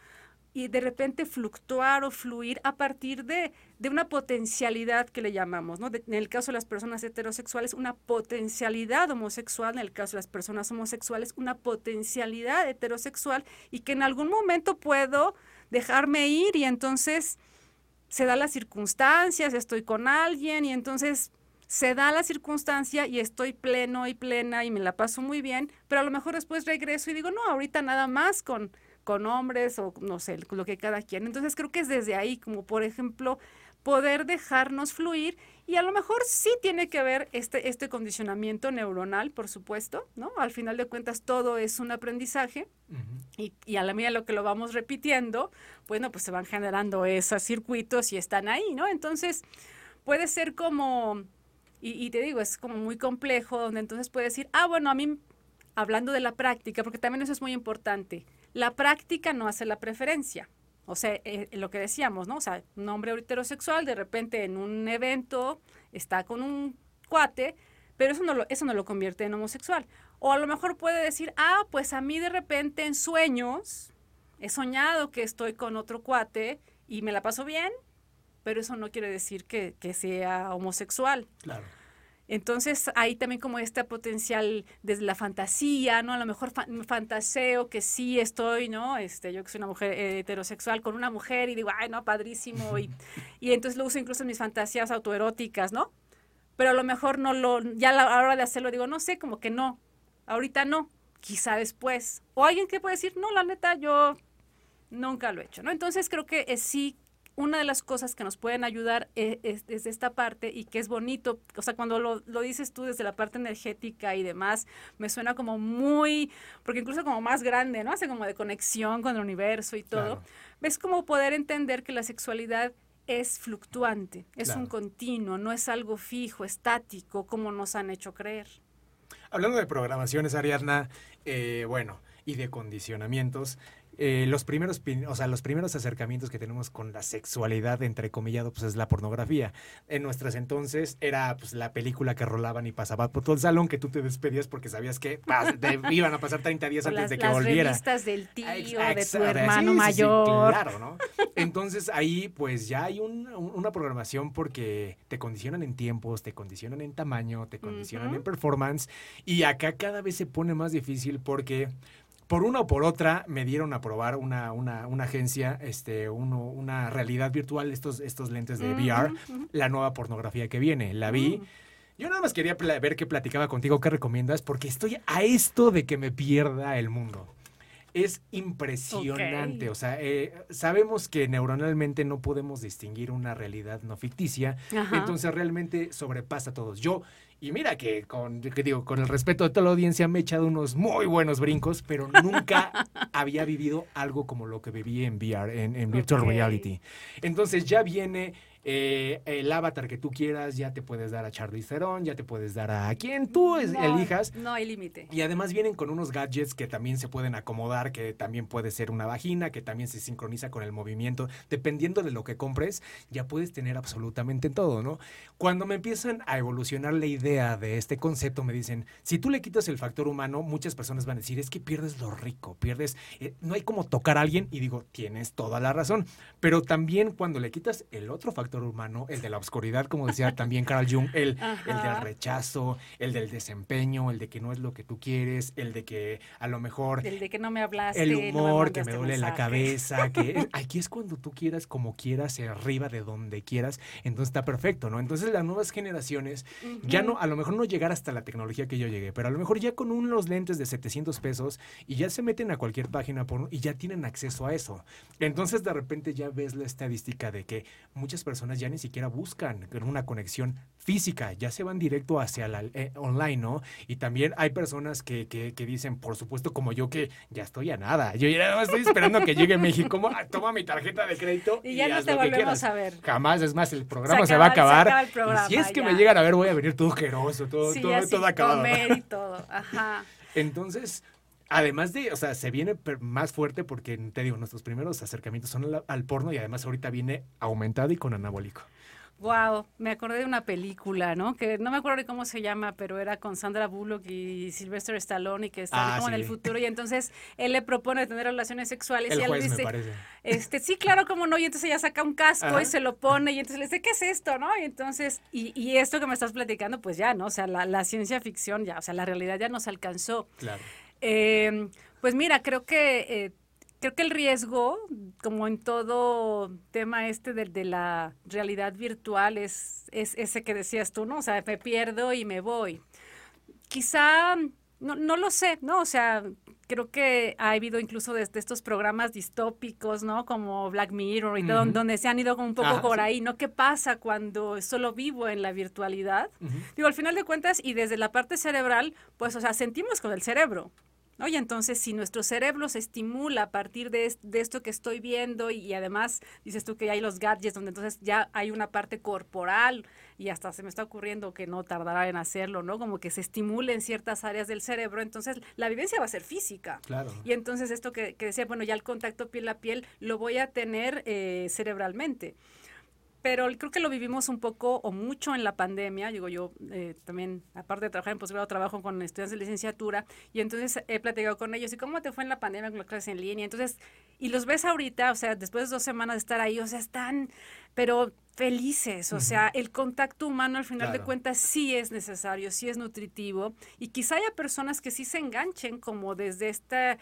y de repente fluctuar o fluir a partir de, una potencialidad que le llamamos, ¿no? en el caso de las personas heterosexuales, una potencialidad homosexual, en el caso de las personas homosexuales, una potencialidad heterosexual y que en algún momento puedo dejarme ir y entonces se da las circunstancias, estoy con alguien y entonces se da la circunstancia y estoy pleno y plena y me la paso muy bien, pero a lo mejor después regreso y digo, no, ahorita nada más con con hombres o no sé, lo que cada quien. Entonces creo que es desde ahí, como por ejemplo, poder dejarnos fluir y a lo mejor sí tiene que ver este, este condicionamiento neuronal, por supuesto, ¿no? Al final de cuentas todo es un aprendizaje y, y, a la medida lo que lo vamos repitiendo, bueno, pues se van generando esos circuitos y están ahí, ¿no? Entonces puede ser como, y, y te digo, es como muy complejo, donde entonces puede decir, ah, bueno, a mí, hablando de la práctica, porque también eso es muy importante, la práctica no hace la preferencia. O sea, eh, lo que decíamos, ¿no? O sea, un hombre heterosexual de repente en un evento está con un cuate, pero eso no lo, eso no lo convierte en homosexual. O a lo mejor puede decir, ah, pues a mí de repente en sueños he soñado que estoy con otro cuate y me la paso bien, pero eso no quiere decir que, que sea homosexual. Claro. Entonces, ahí también como este potencial desde la fantasía, ¿no? A lo mejor fantaseo que sí estoy, ¿no? Este, yo que soy una mujer heterosexual con una mujer y digo, ay, no, padrísimo. Y, y entonces lo uso incluso en mis fantasías autoeróticas, ¿no? Pero a lo mejor no lo, ya a la hora de hacerlo digo, no sé, como que no, ahorita no, quizá después. O alguien que puede decir, no, la neta, yo nunca lo he hecho, ¿no? Entonces creo que es, sí una de las cosas que nos pueden ayudar e, es, desde esta parte y que es bonito, o sea, cuando lo, dices tú desde la parte energética y demás, me suena como muy, porque incluso como más grande, ¿no? Hace como de conexión con el universo y todo. Ves como poder entender que la sexualidad es fluctuante, es un continuo, no es algo fijo, estático, como nos han hecho creer. Hablando de programaciones, Ariadna, eh, bueno, y de condicionamientos, eh, los primeros, o sea, los primeros acercamientos que tenemos con la sexualidad, entre comillado, pues es la pornografía. En nuestras entonces era pues la película que rolaban y pasaba por todo el salón que tú te despedías porque sabías que iban a pasar 30 días antes de que volviera. Las revistas del tío, de tu hermano mayor. claro, ¿no? Entonces ahí pues ya hay una programación porque te condicionan en tiempos, te condicionan en tamaño, te condicionan en performance y acá cada vez se pone más difícil porque por una o por otra me dieron a probar una, una, una agencia, este, uno, una realidad virtual, estos, estos lentes de VR, la nueva pornografía que viene. La vi. Mm. Yo nada más quería ver qué platicaba contigo, qué recomiendas, porque estoy a esto de que me pierda el mundo. Es impresionante, o sea, eh, sabemos que neuronalmente no podemos distinguir una realidad no ficticia, entonces realmente sobrepasa a todos. Yo y mira que con, digo, con el respeto de toda la audiencia me he echado unos muy buenos brincos, pero nunca había vivido algo como lo que viví en VR, en, Virtual Reality. Entonces ya viene eh, el avatar que tú quieras, ya te puedes dar a Charlize Theron, ya te puedes dar a quien tú elijas. No hay límite. Y además vienen con unos gadgets que también se pueden acomodar, que también puede ser una vagina, que también se sincroniza con el movimiento. Dependiendo de lo que compres, ya puedes tener absolutamente todo, ¿no? Cuando me empiezan a evolucionar la idea de este concepto, me dicen, si tú le quitas el factor humano, muchas personas van a decir, es que pierdes lo rico, pierdes, eh, no hay como tocar a alguien y digo, tienes toda la razón. Pero también cuando le quitas el otro factor factor humano, el de la oscuridad, como decía también Carl Jung, el, el del rechazo, el del desempeño, el de que no es lo que tú quieres, el de que a lo mejor... El de que no me hablaste. El humor, que me duele la cabeza, que aquí es cuando tú quieras, como quieras, arriba de donde quieras, entonces está perfecto, ¿no? Entonces las nuevas generaciones ya no, a lo mejor no llegar hasta la tecnología que yo llegué, pero a lo mejor ya con unos lentes de 700 pesos y ya se meten a cualquier página por, y ya tienen acceso a eso. Entonces de repente ya ves la estadística de que muchas personas ya ni siquiera buscan una conexión física, ya se van directo hacia la eh, online, ¿no? Y también hay personas que, que, dicen, por supuesto, como yo, que ya estoy a nada. Yo ya estoy esperando que llegue México, toma mi tarjeta de crédito. Y, ya no te volvemos a ver. Jamás, es más, el programa se, va a acabar. si es que me llegan a ver, voy a venir todo queroso, todo, todo, todo acabado. Comer y todo, ajá. Entonces, Además de, o sea, se viene más fuerte porque, te digo, nuestros primeros acercamientos son al, porno y además ahorita viene aumentado y con anabólico. Wow, me acordé de una película, ¿no? Que no me acuerdo de cómo se llama, pero era con Sandra Bullock y Sylvester Stallone y que está ah, como en el futuro y entonces él le propone tener relaciones sexuales el y él dice, me parece. este, sí, claro, cómo no, y entonces ella saca un casco y se lo pone y entonces le dice, ¿qué es esto, no? Y entonces, y, y esto que me estás platicando, pues ya, ¿no? O sea, la, la ciencia ficción ya, o sea, la realidad ya nos alcanzó. Claro. Eh, pues mira, creo que eh, creo que el riesgo, como en todo tema este de, de la realidad virtual, es, es, ese que decías tú, ¿no? O sea, me pierdo y me voy. Quizá, no, no lo sé, ¿no? O sea, creo que ha habido incluso desde estos programas distópicos, ¿no? Como Black Mirror y todo, donde se han ido un poco por ahí, ¿no? ¿Qué pasa cuando solo vivo en la virtualidad? Digo, al final de cuentas, y desde la parte cerebral, pues, o sea, sentimos con el cerebro, Oye, entonces si nuestro cerebro se estimula a partir de, esto que estoy viendo y, además dices tú que hay los gadgets donde entonces ya hay una parte corporal y hasta se me está ocurriendo que no tardará en hacerlo, ¿no? Como que se estimule en ciertas áreas del cerebro, entonces la vivencia va a ser física. Claro. Y entonces esto que, decía, bueno, ya el contacto piel a piel lo voy a tener eh, cerebralmente pero creo que lo vivimos un poco o mucho en la pandemia. Digo, yo eh, también, aparte de trabajar en posgrado, trabajo con estudiantes de licenciatura y entonces he platicado con ellos. ¿Y cómo te fue en la pandemia con las clases en línea? Entonces, y los ves ahorita, o sea, después de dos semanas de estar ahí, o sea, están, pero felices. O sea, el contacto humano al final de cuentas sí es necesario, sí es nutritivo. Y quizá haya personas que sí se enganchen como desde esta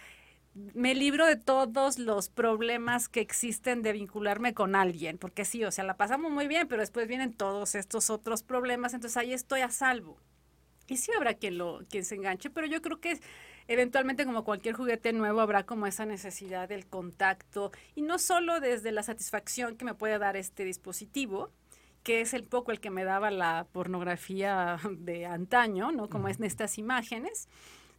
me libro de todos los problemas que existen de vincularme con alguien, porque sí, o sea, la pasamos muy bien, pero después vienen todos estos otros problemas, entonces ahí estoy a salvo. Y sí habrá quien lo quien se enganche, pero yo creo que eventualmente como cualquier juguete nuevo habrá como esa necesidad del contacto y no solo desde la satisfacción que me puede dar este dispositivo, que es el poco el que me daba la pornografía de antaño, ¿no? Como es en estas imágenes,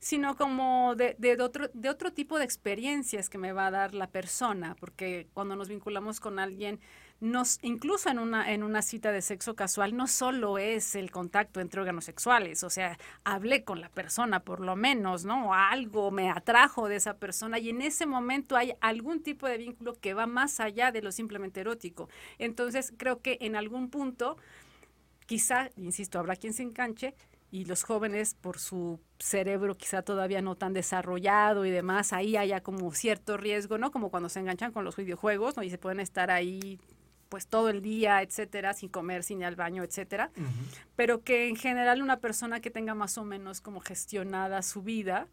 sino como de, de, otro, de otro tipo de experiencias que me va a dar la persona, porque cuando nos vinculamos con alguien, nos, incluso en una, en una cita de sexo casual, no solo es el contacto entre órganos sexuales, o sea, hablé con la persona por lo menos, ¿no? Algo me atrajo de esa persona y en ese momento hay algún tipo de vínculo que va más allá de lo simplemente erótico. Entonces, creo que en algún punto, quizá, insisto, habrá quien se enganche, y los jóvenes por su cerebro quizá todavía no tan desarrollado y demás, ahí haya como cierto riesgo, ¿no? Como cuando se enganchan con los videojuegos, ¿no? Y se pueden estar ahí pues todo el día, etcétera, sin comer, sin ir al baño, etcétera. Pero que en general una persona que tenga más o menos como gestionada su vida,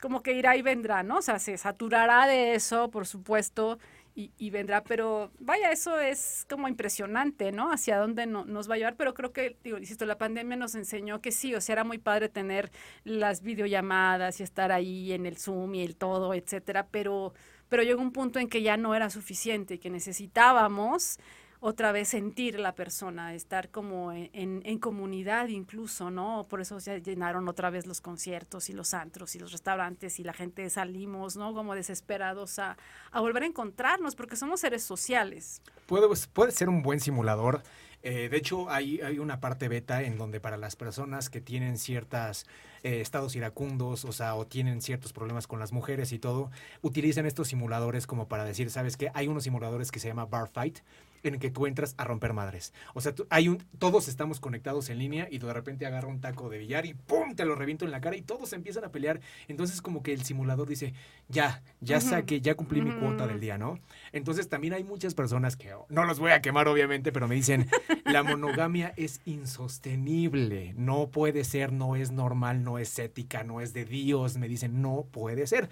como que irá y vendrá, ¿no? O sea, se saturará de eso, por supuesto, y, vendrá, pero vaya, eso es como impresionante, ¿no? Hacia dónde nos va a llevar, pero creo que, digo, insisto, la pandemia nos enseñó que sí, o sea, era muy padre tener las videollamadas y estar ahí en el Zoom y el todo, etcétera, pero, pero llegó un punto en que ya no era suficiente, que necesitábamos otra vez sentir la persona, estar como en, en, comunidad incluso, ¿no? Por eso se llenaron otra vez los conciertos y los antros y los restaurantes y la gente salimos, ¿no? Como desesperados a, a volver a encontrarnos porque somos seres sociales. Puede, puede ser un buen simulador. Eh, de hecho, hay, hay una parte beta en donde para las personas que tienen ciertos eh, estados iracundos, o sea, o tienen ciertos problemas con las mujeres y todo, utilizan estos simuladores como para decir, ¿sabes qué? Hay unos simuladores que se llama Bar Fight, en que tú entras a romper madres. O sea, hay un, todos estamos conectados en línea y de repente agarra un taco de billar y ¡pum! te lo reviento en la cara y todos empiezan a pelear. Entonces como que el simulador dice, ya, ya saqué, ya cumplí mi cuota del día, ¿no? Entonces también hay muchas personas que, no los voy a quemar obviamente, pero me dicen, la monogamia es insostenible, no puede ser, no es normal, no es ética, no es de Dios. Me dicen, no puede ser.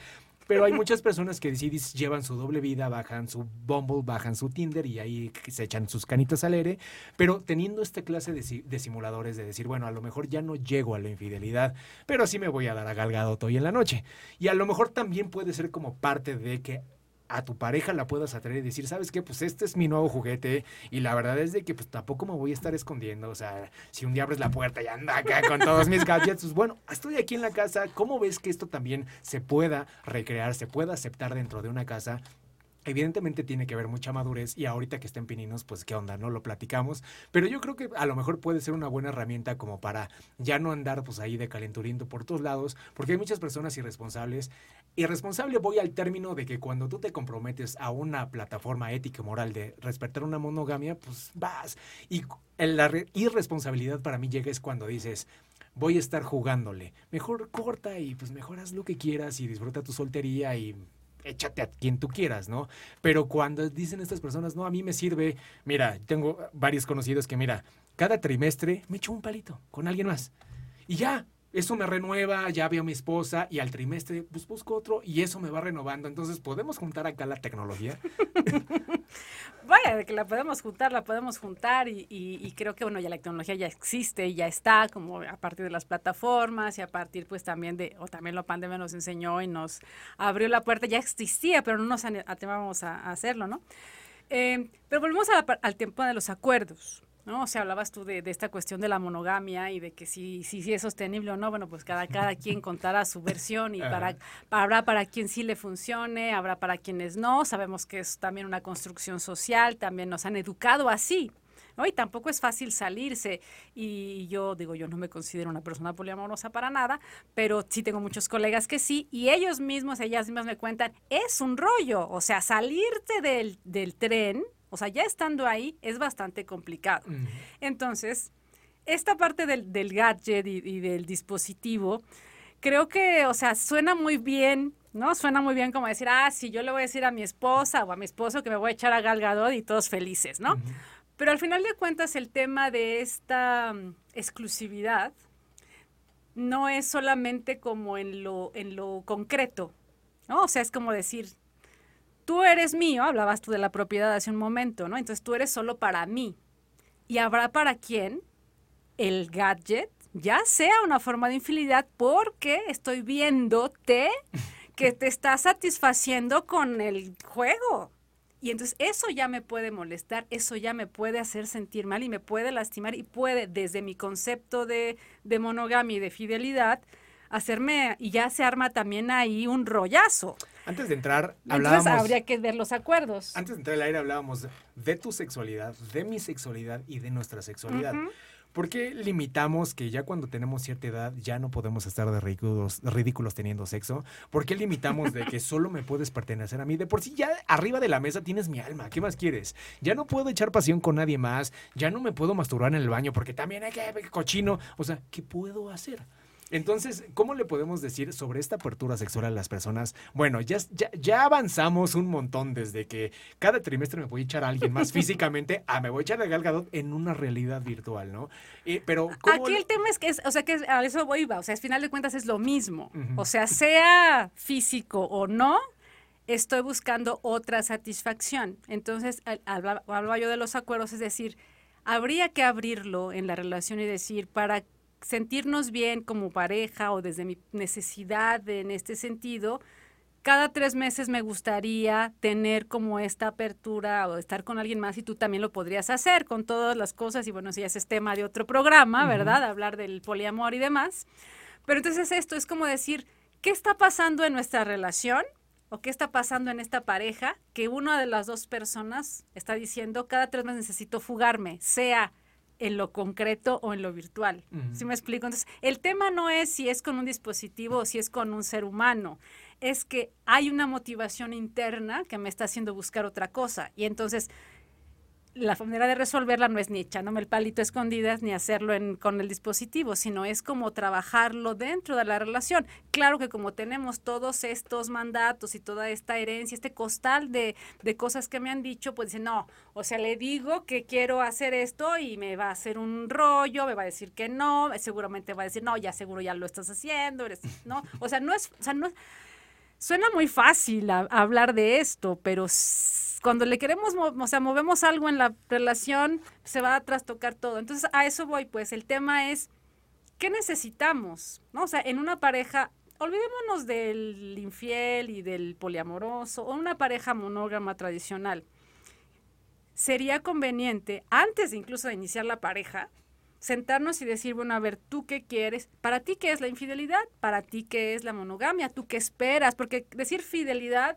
Pero hay muchas personas que sí llevan su doble vida, bajan su Bumble, bajan su Tinder y ahí se echan sus canitas al aire. Pero teniendo esta clase de, simuladores de decir, bueno, a lo mejor ya no llego a la infidelidad, pero sí me voy a dar a galgado hoy en la noche. Y a lo mejor también puede ser como parte de que a tu pareja la puedas atraer y decir, ¿sabes qué? Pues este es mi nuevo juguete y la verdad es de que pues tampoco me voy a estar escondiendo. O sea, si un día abres la puerta y anda acá con todos mis gadgets, pues bueno, estoy aquí en la casa. ¿Cómo ves que esto también se pueda recrear, se pueda aceptar dentro de una casa Evidentemente tiene que haber mucha madurez y ahorita que estén pininos, pues qué onda, ¿no? Lo platicamos. Pero yo creo que a lo mejor puede ser una buena herramienta como para ya no andar pues ahí de calenturiento por todos lados, porque hay muchas personas irresponsables. Irresponsable voy al término de que cuando tú te comprometes a una plataforma ética y moral de respetar una monogamia, pues vas. Y la irresponsabilidad para mí llega es cuando dices, voy a estar jugándole. Mejor corta y pues mejor haz lo que quieras y disfruta tu soltería y échate a quien tú quieras, ¿no? Pero cuando dicen estas personas, no, a mí me sirve, mira, tengo varios conocidos que, mira, cada trimestre me echo un palito con alguien más. Y ya, eso me renueva, ya veo a mi esposa y al trimestre pues busco otro y eso me va renovando. Entonces, ¿podemos juntar acá la tecnología? Vaya, de que la podemos juntar, la podemos juntar y, creo que, bueno, ya la tecnología ya existe, ya está, como a partir de las plataformas y a partir pues también de, o también la pandemia nos enseñó y nos abrió la puerta, ya existía, pero no nos atrevábamos a, hacerlo, ¿no? Eh, pero volvemos al tiempo de los acuerdos. ¿No? O sea, hablabas tú de, esta cuestión de la monogamia y de que si, si, es sostenible o no, bueno, pues cada, cada quien contará su versión y para, habrá para quien sí le funcione, habrá para quienes no. Sabemos que es también una construcción social, también nos han educado así. ¿no? Y tampoco es fácil salirse. Y yo digo, yo no me considero una persona poliamorosa para nada, pero sí tengo muchos colegas que sí, y ellos mismos, ellas mismas me cuentan, es un rollo. O sea, salirte del, del tren o sea, ya estando ahí es bastante complicado. Entonces, esta parte del, gadget y, del dispositivo, creo que, o sea, suena muy bien, ¿no? Suena muy bien como decir, ah, sí, yo le voy a decir a mi esposa o a mi esposo que me voy a echar a Galgador y todos felices, ¿no? Pero al final de cuentas, el tema de esta mm, exclusividad no es solamente como en lo, en lo concreto, ¿no? O sea, es como decir, tú eres mío, hablabas tú de la propiedad hace un momento, ¿no? Entonces tú eres solo para mí. Y habrá para quien el gadget ya sea una forma de infidelidad porque estoy viéndote que te está satisfaciendo con el juego. Y entonces eso ya me puede molestar, eso ya me puede hacer sentir mal y me puede lastimar y puede, desde mi concepto de, de monogamia y de fidelidad, hacerme, y ya se arma también ahí un rollazo. Antes de entrar, hablábamos... Entonces habría que ver los acuerdos. Antes de entrar al aire hablábamos de tu sexualidad, de mi sexualidad y de nuestra sexualidad. ¿Por qué limitamos que ya cuando tenemos cierta edad ya no podemos estar de ridículos, ridículos teniendo sexo? ¿Por qué limitamos de que solo me puedes pertenecer a mí? De por sí ya arriba de la mesa tienes mi alma, ¿qué más quieres? Ya no puedo echar pasión con nadie más, ya no me puedo masturbar en el baño porque también hay que cochino. O sea, ¿qué puedo hacer? Entonces, ¿cómo le podemos decir sobre esta apertura sexual a las personas? Bueno, ya, ya, avanzamos un montón desde que cada trimestre me voy a echar a alguien más físicamente a me voy a echar a Gal en una realidad virtual, ¿no? Eh, pero Aquí el tema es que, es, o sea, que a eso voy, o sea, al final de cuentas es lo mismo. O sea, sea físico o no, estoy buscando otra satisfacción. Entonces, hablaba yo de los acuerdos, es decir, habría que abrirlo en la relación y decir, para sentirnos bien como pareja o desde mi necesidad en este sentido, cada tres meses me gustaría tener como esta apertura o estar con alguien más y tú también lo podrías hacer con todas las cosas y bueno, si ese es tema de otro programa, ¿verdad? Hablar del poliamor y demás. Pero entonces esto es como decir, ¿qué está pasando en nuestra relación? ¿O qué está pasando en esta pareja? Que una de las dos personas está diciendo, cada tres meses necesito fugarme, sea en lo concreto o en lo virtual. ¿Sí me explico? Entonces, el tema no es si es con un dispositivo o si es con un ser humano, es que hay una motivación interna que me está haciendo buscar otra cosa. Y entonces, la manera de resolverla no es ni echándome el palito a escondidas ni hacerlo en, con el dispositivo, sino es como trabajarlo dentro de la relación. Claro que como tenemos todos estos mandatos y toda esta herencia, este costal de, de cosas que me han dicho, pues dicen, no, o sea, le digo que quiero hacer esto y me va a hacer un rollo, me va a decir que no, seguramente va a decir, no, ya seguro ya lo estás haciendo, eres, ¿no? O sea, no es, o sea, no Suena muy fácil hablar de esto, pero cuando le queremos, o sea, movemos algo en la relación, se va a trastocar todo. Entonces, a eso voy, pues el tema es, ¿qué necesitamos? ¿No? O sea, en una pareja, olvidémonos del infiel y del poliamoroso, o una pareja monógama tradicional. Sería conveniente, antes incluso de iniciar la pareja, sentarnos y decir, bueno, a ver, ¿tú qué quieres? ¿Para ti qué es la infidelidad? ¿Para ti qué es la monogamia? ¿Tú qué esperas? Porque decir fidelidad,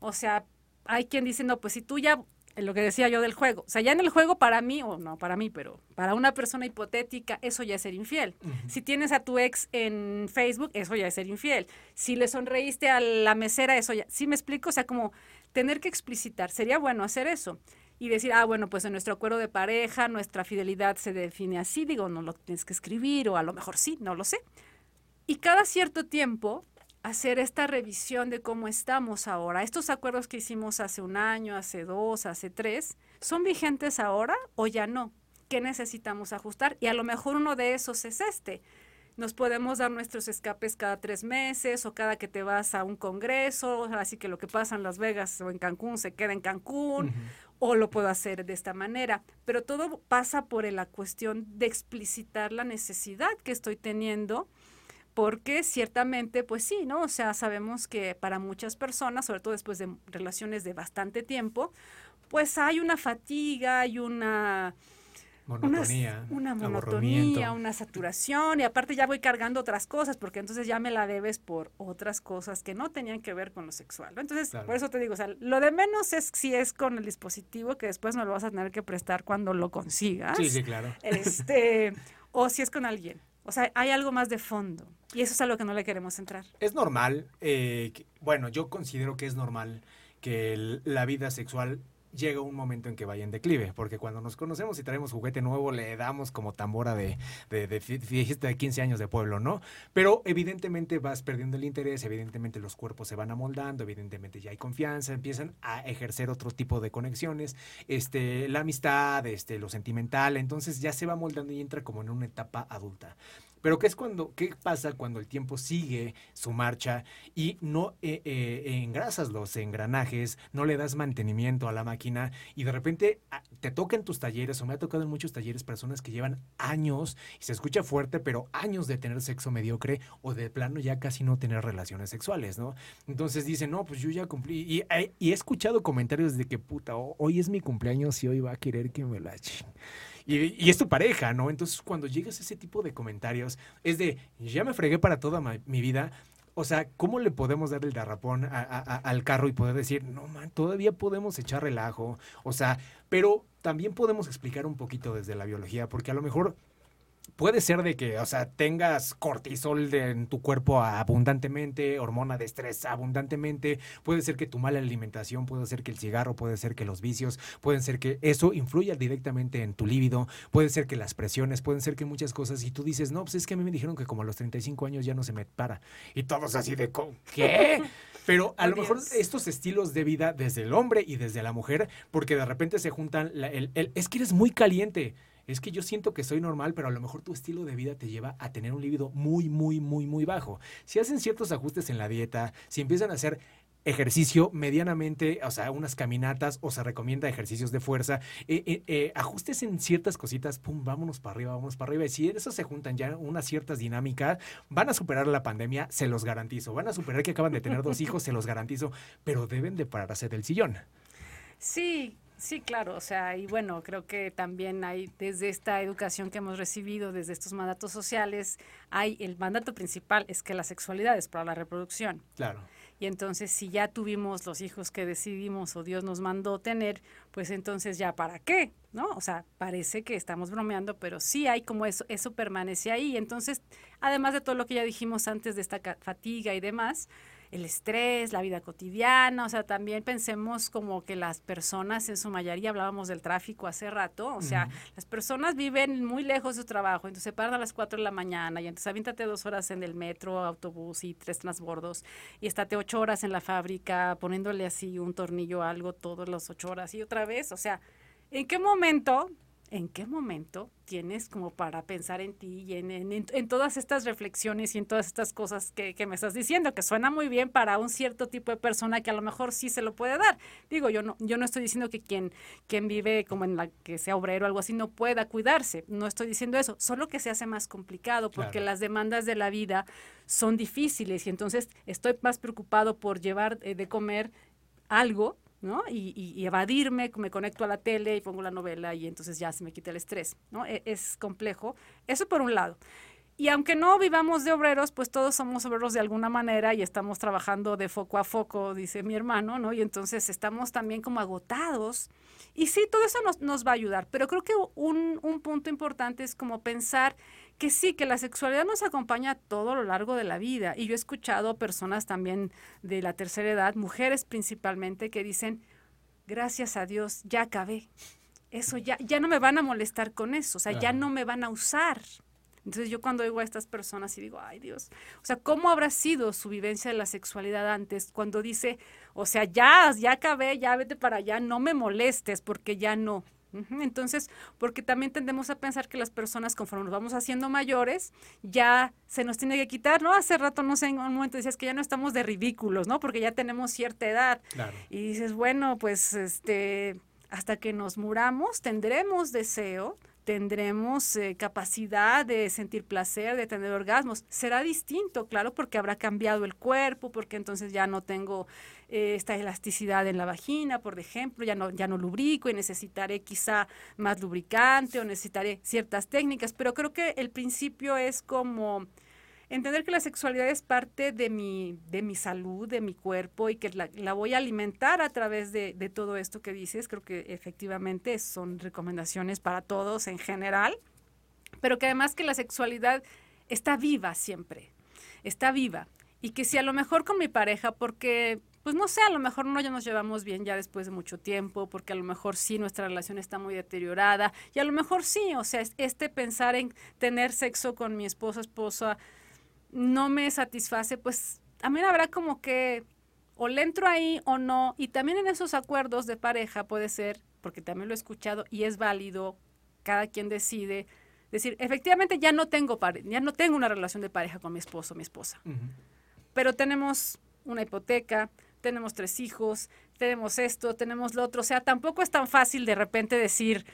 o sea, hay quien dice, no, pues si tú ya, lo que decía yo del juego, o sea, ya en el juego para mí, o no para mí, pero para una persona hipotética, eso ya es ser infiel. Si tienes a tu ex en Facebook, eso ya es ser infiel. Si le sonreíste a la mesera, eso ya, ¿sí me explico? O sea, como tener que explicitar, sería bueno hacer eso y decir, ah, bueno, pues en nuestro acuerdo de pareja, nuestra fidelidad se define así, digo, no lo tienes que escribir, o a lo mejor sí, no lo sé. Y cada cierto tiempo hacer esta revisión de cómo estamos ahora. Estos acuerdos que hicimos hace un año, hace dos, hace tres, ¿son vigentes ahora o ya no? ¿Qué necesitamos ajustar? Y a lo mejor uno de esos es este. Nos podemos dar nuestros escapes cada tres meses o cada que te vas a un congreso, así que lo que pasa en Las Vegas o en Cancún se queda en Cancún, o lo puedo hacer de esta manera. Pero todo pasa por la cuestión de explicitar la necesidad que estoy teniendo, porque ciertamente, pues sí, ¿no? O sea, sabemos que para muchas personas, sobre todo después de relaciones de bastante tiempo, pues hay una fatiga, hay una Monotonía. Una, monotonía, una saturación y aparte ya voy cargando otras cosas porque entonces ya me la debes por otras cosas que no tenían que ver con lo sexual. Entonces, por eso te digo, o sea, lo de menos es si es con el dispositivo que después me lo vas a tener que prestar cuando lo consigas. Sí, sí, claro. Este, o si es con alguien. O sea, hay algo más de fondo. Y eso es a lo que no le queremos entrar. Es normal, eh, bueno, yo considero que es normal que la vida sexual llega un momento en que vaya en declive, porque cuando nos conocemos y traemos juguete nuevo, le damos como tambora de, de, de, de 15 años de pueblo, ¿no? Pero evidentemente vas perdiendo el interés, evidentemente los cuerpos se van amoldando, evidentemente ya hay confianza, empiezan a ejercer otro tipo de conexiones, este, la amistad, este, lo sentimental, entonces ya se va moldando y entra como en una etapa adulta. Pero ¿qué es cuando, qué pasa cuando el tiempo sigue su marcha y no eh, eh, engrasas los engranajes, no le das mantenimiento a la máquina y de repente ah, te toca en tus talleres o me ha tocado en muchos talleres personas que llevan años y se escucha fuerte, pero años de tener sexo mediocre o de plano ya casi no tener relaciones sexuales, ¿no? Entonces dicen, no, pues yo ya cumplí y, eh, he escuchado comentarios de que puta, hoy es mi cumpleaños y hoy va a querer que me la Y, es tu pareja, ¿no? Entonces, cuando llegas a ese tipo de comentarios, es de, ya me fregué para toda mi vida, o sea, ¿cómo le podemos dar el darrapón al carro y poder decir, no, man, todavía podemos echar relajo? O sea, pero también podemos explicar un poquito desde la biología, porque a lo mejor puede ser de que, o sea, tengas cortisol en tu cuerpo abundantemente, hormona de estrés abundantemente, puede ser que tu mala alimentación, puede ser que el cigarro, puede ser que los vicios, pueden ser que eso influya directamente en tu líbido, puede ser que las presiones, pueden ser que muchas cosas, y tú dices, no, pues es que a mí me dijeron que como a los 35 años ya no se me para, y todos así de, ¿qué? Pero a lo mejor estos estilos de vida desde el hombre y desde la mujer, porque de repente se juntan, el, es que eres muy caliente es que yo siento que soy normal, pero a lo mejor tu estilo de vida te lleva a tener un libido muy, muy, muy, muy bajo. Si hacen ciertos ajustes en la dieta, si empiezan a hacer ejercicio medianamente, o sea, unas caminatas o se recomienda ejercicios de fuerza, eh, eh, eh, ajustes en ciertas cositas, pum, vámonos para arriba, vámonos para arriba. Y si eso se juntan ya unas ciertas dinámicas, van a superar la pandemia, se los garantizo. Van a superar que acaban de tener dos hijos, se los garantizo, pero deben de pararse del sillón. Sí, Sí, claro, o sea, y bueno, creo que también hay desde esta educación que hemos recibido, desde estos mandatos sociales, hay el mandato principal es que la sexualidad es para la reproducción. Claro. Y entonces si ya tuvimos los hijos que decidimos o Dios nos mandó tener, pues entonces ya para qué, ¿no? O sea, parece que estamos bromeando, pero sí hay como eso, eso permanece ahí. Entonces, además de todo lo que ya dijimos antes de esta fatiga y demás, el estrés, la vida cotidiana, o sea, también pensemos como que las personas en su mayoría, hablábamos del tráfico hace rato, o sea, las personas viven muy lejos de su trabajo, entonces se paran a las 4 de la mañana y entonces avíntate dos horas en el metro, autobús y tres transbordos y estate ocho horas en la fábrica poniéndole así un tornillo a algo todas las ocho horas y otra vez, o sea, ¿en qué momento ¿en qué momento tienes como para pensar en ti y en, todas estas reflexiones y en todas estas cosas que, me estás diciendo, que suena muy bien para un cierto tipo de persona que a lo mejor sí se lo puede dar? Digo, yo no, yo no estoy diciendo que quien, quien vive como en la que sea obrero o algo así no pueda cuidarse, no estoy diciendo eso, solo que se hace más complicado porque las demandas de la vida son difíciles y entonces estoy más preocupado por llevar eh, de comer algo ¿no? Y, evadirme, me conecto a la tele y pongo la novela y entonces ya se me quita el estrés, ¿no? E, es complejo. Eso por un lado. Y aunque no vivamos de obreros, pues todos somos obreros de alguna manera y estamos trabajando de foco a foco, dice mi hermano, ¿no? Y entonces estamos también como agotados. Y sí, todo eso nos, nos va a ayudar, pero creo que un, un punto importante es como pensar que sí, que la sexualidad nos acompaña todo lo largo de la vida. Y yo he escuchado personas también de la tercera edad, mujeres principalmente, que dicen, gracias a Dios, ya acabé. Eso ya, ya no me van a molestar con eso, o sea, ya no me van a usar. Entonces yo cuando oigo a estas personas y digo, ay Dios, o sea, ¿cómo habrá sido su vivencia de la sexualidad antes cuando dice, o sea, ya, ya acabé, ya vete para allá, no me molestes porque ya no? Entonces, porque también tendemos a pensar que las personas, conforme nos vamos haciendo mayores, ya se nos tiene que quitar, ¿no? Hace rato, no sé, en un momento decías que ya no estamos de ridículos, ¿no? Porque ya tenemos cierta edad. Y dices, bueno, pues, este, hasta que nos muramos, tendremos deseo, tendremos eh, capacidad de sentir placer, de tener orgasmos. Será distinto, claro, porque habrá cambiado el cuerpo, porque entonces ya no tengo eh, esta elasticidad en la vagina, por ejemplo, ya no, ya no lubrico y necesitaré quizá más lubricante o necesitaré ciertas técnicas, pero creo que el principio es como entender que la sexualidad es parte de mi, de mi salud, de mi cuerpo y que la, voy a alimentar a través de, de, todo esto que dices. Creo que efectivamente son recomendaciones para todos en general, pero que además que la sexualidad está viva siempre, está viva. Y que si a lo mejor con mi pareja, porque pues no sé, a lo mejor no ya nos llevamos bien ya después de mucho tiempo, porque a lo mejor sí nuestra relación está muy deteriorada, y a lo mejor sí, o sea, este pensar en tener sexo con mi esposo, esposa, no me satisface, pues también habrá como que o le entro ahí o no, y también en esos acuerdos de pareja puede ser, porque también lo he escuchado y es válido, cada quien decide, decir, efectivamente ya no tengo ya no tengo una relación de pareja con mi esposo o mi esposa, pero tenemos una hipoteca, tenemos tres hijos, tenemos esto, tenemos lo otro, o sea, tampoco es tan fácil de repente decir,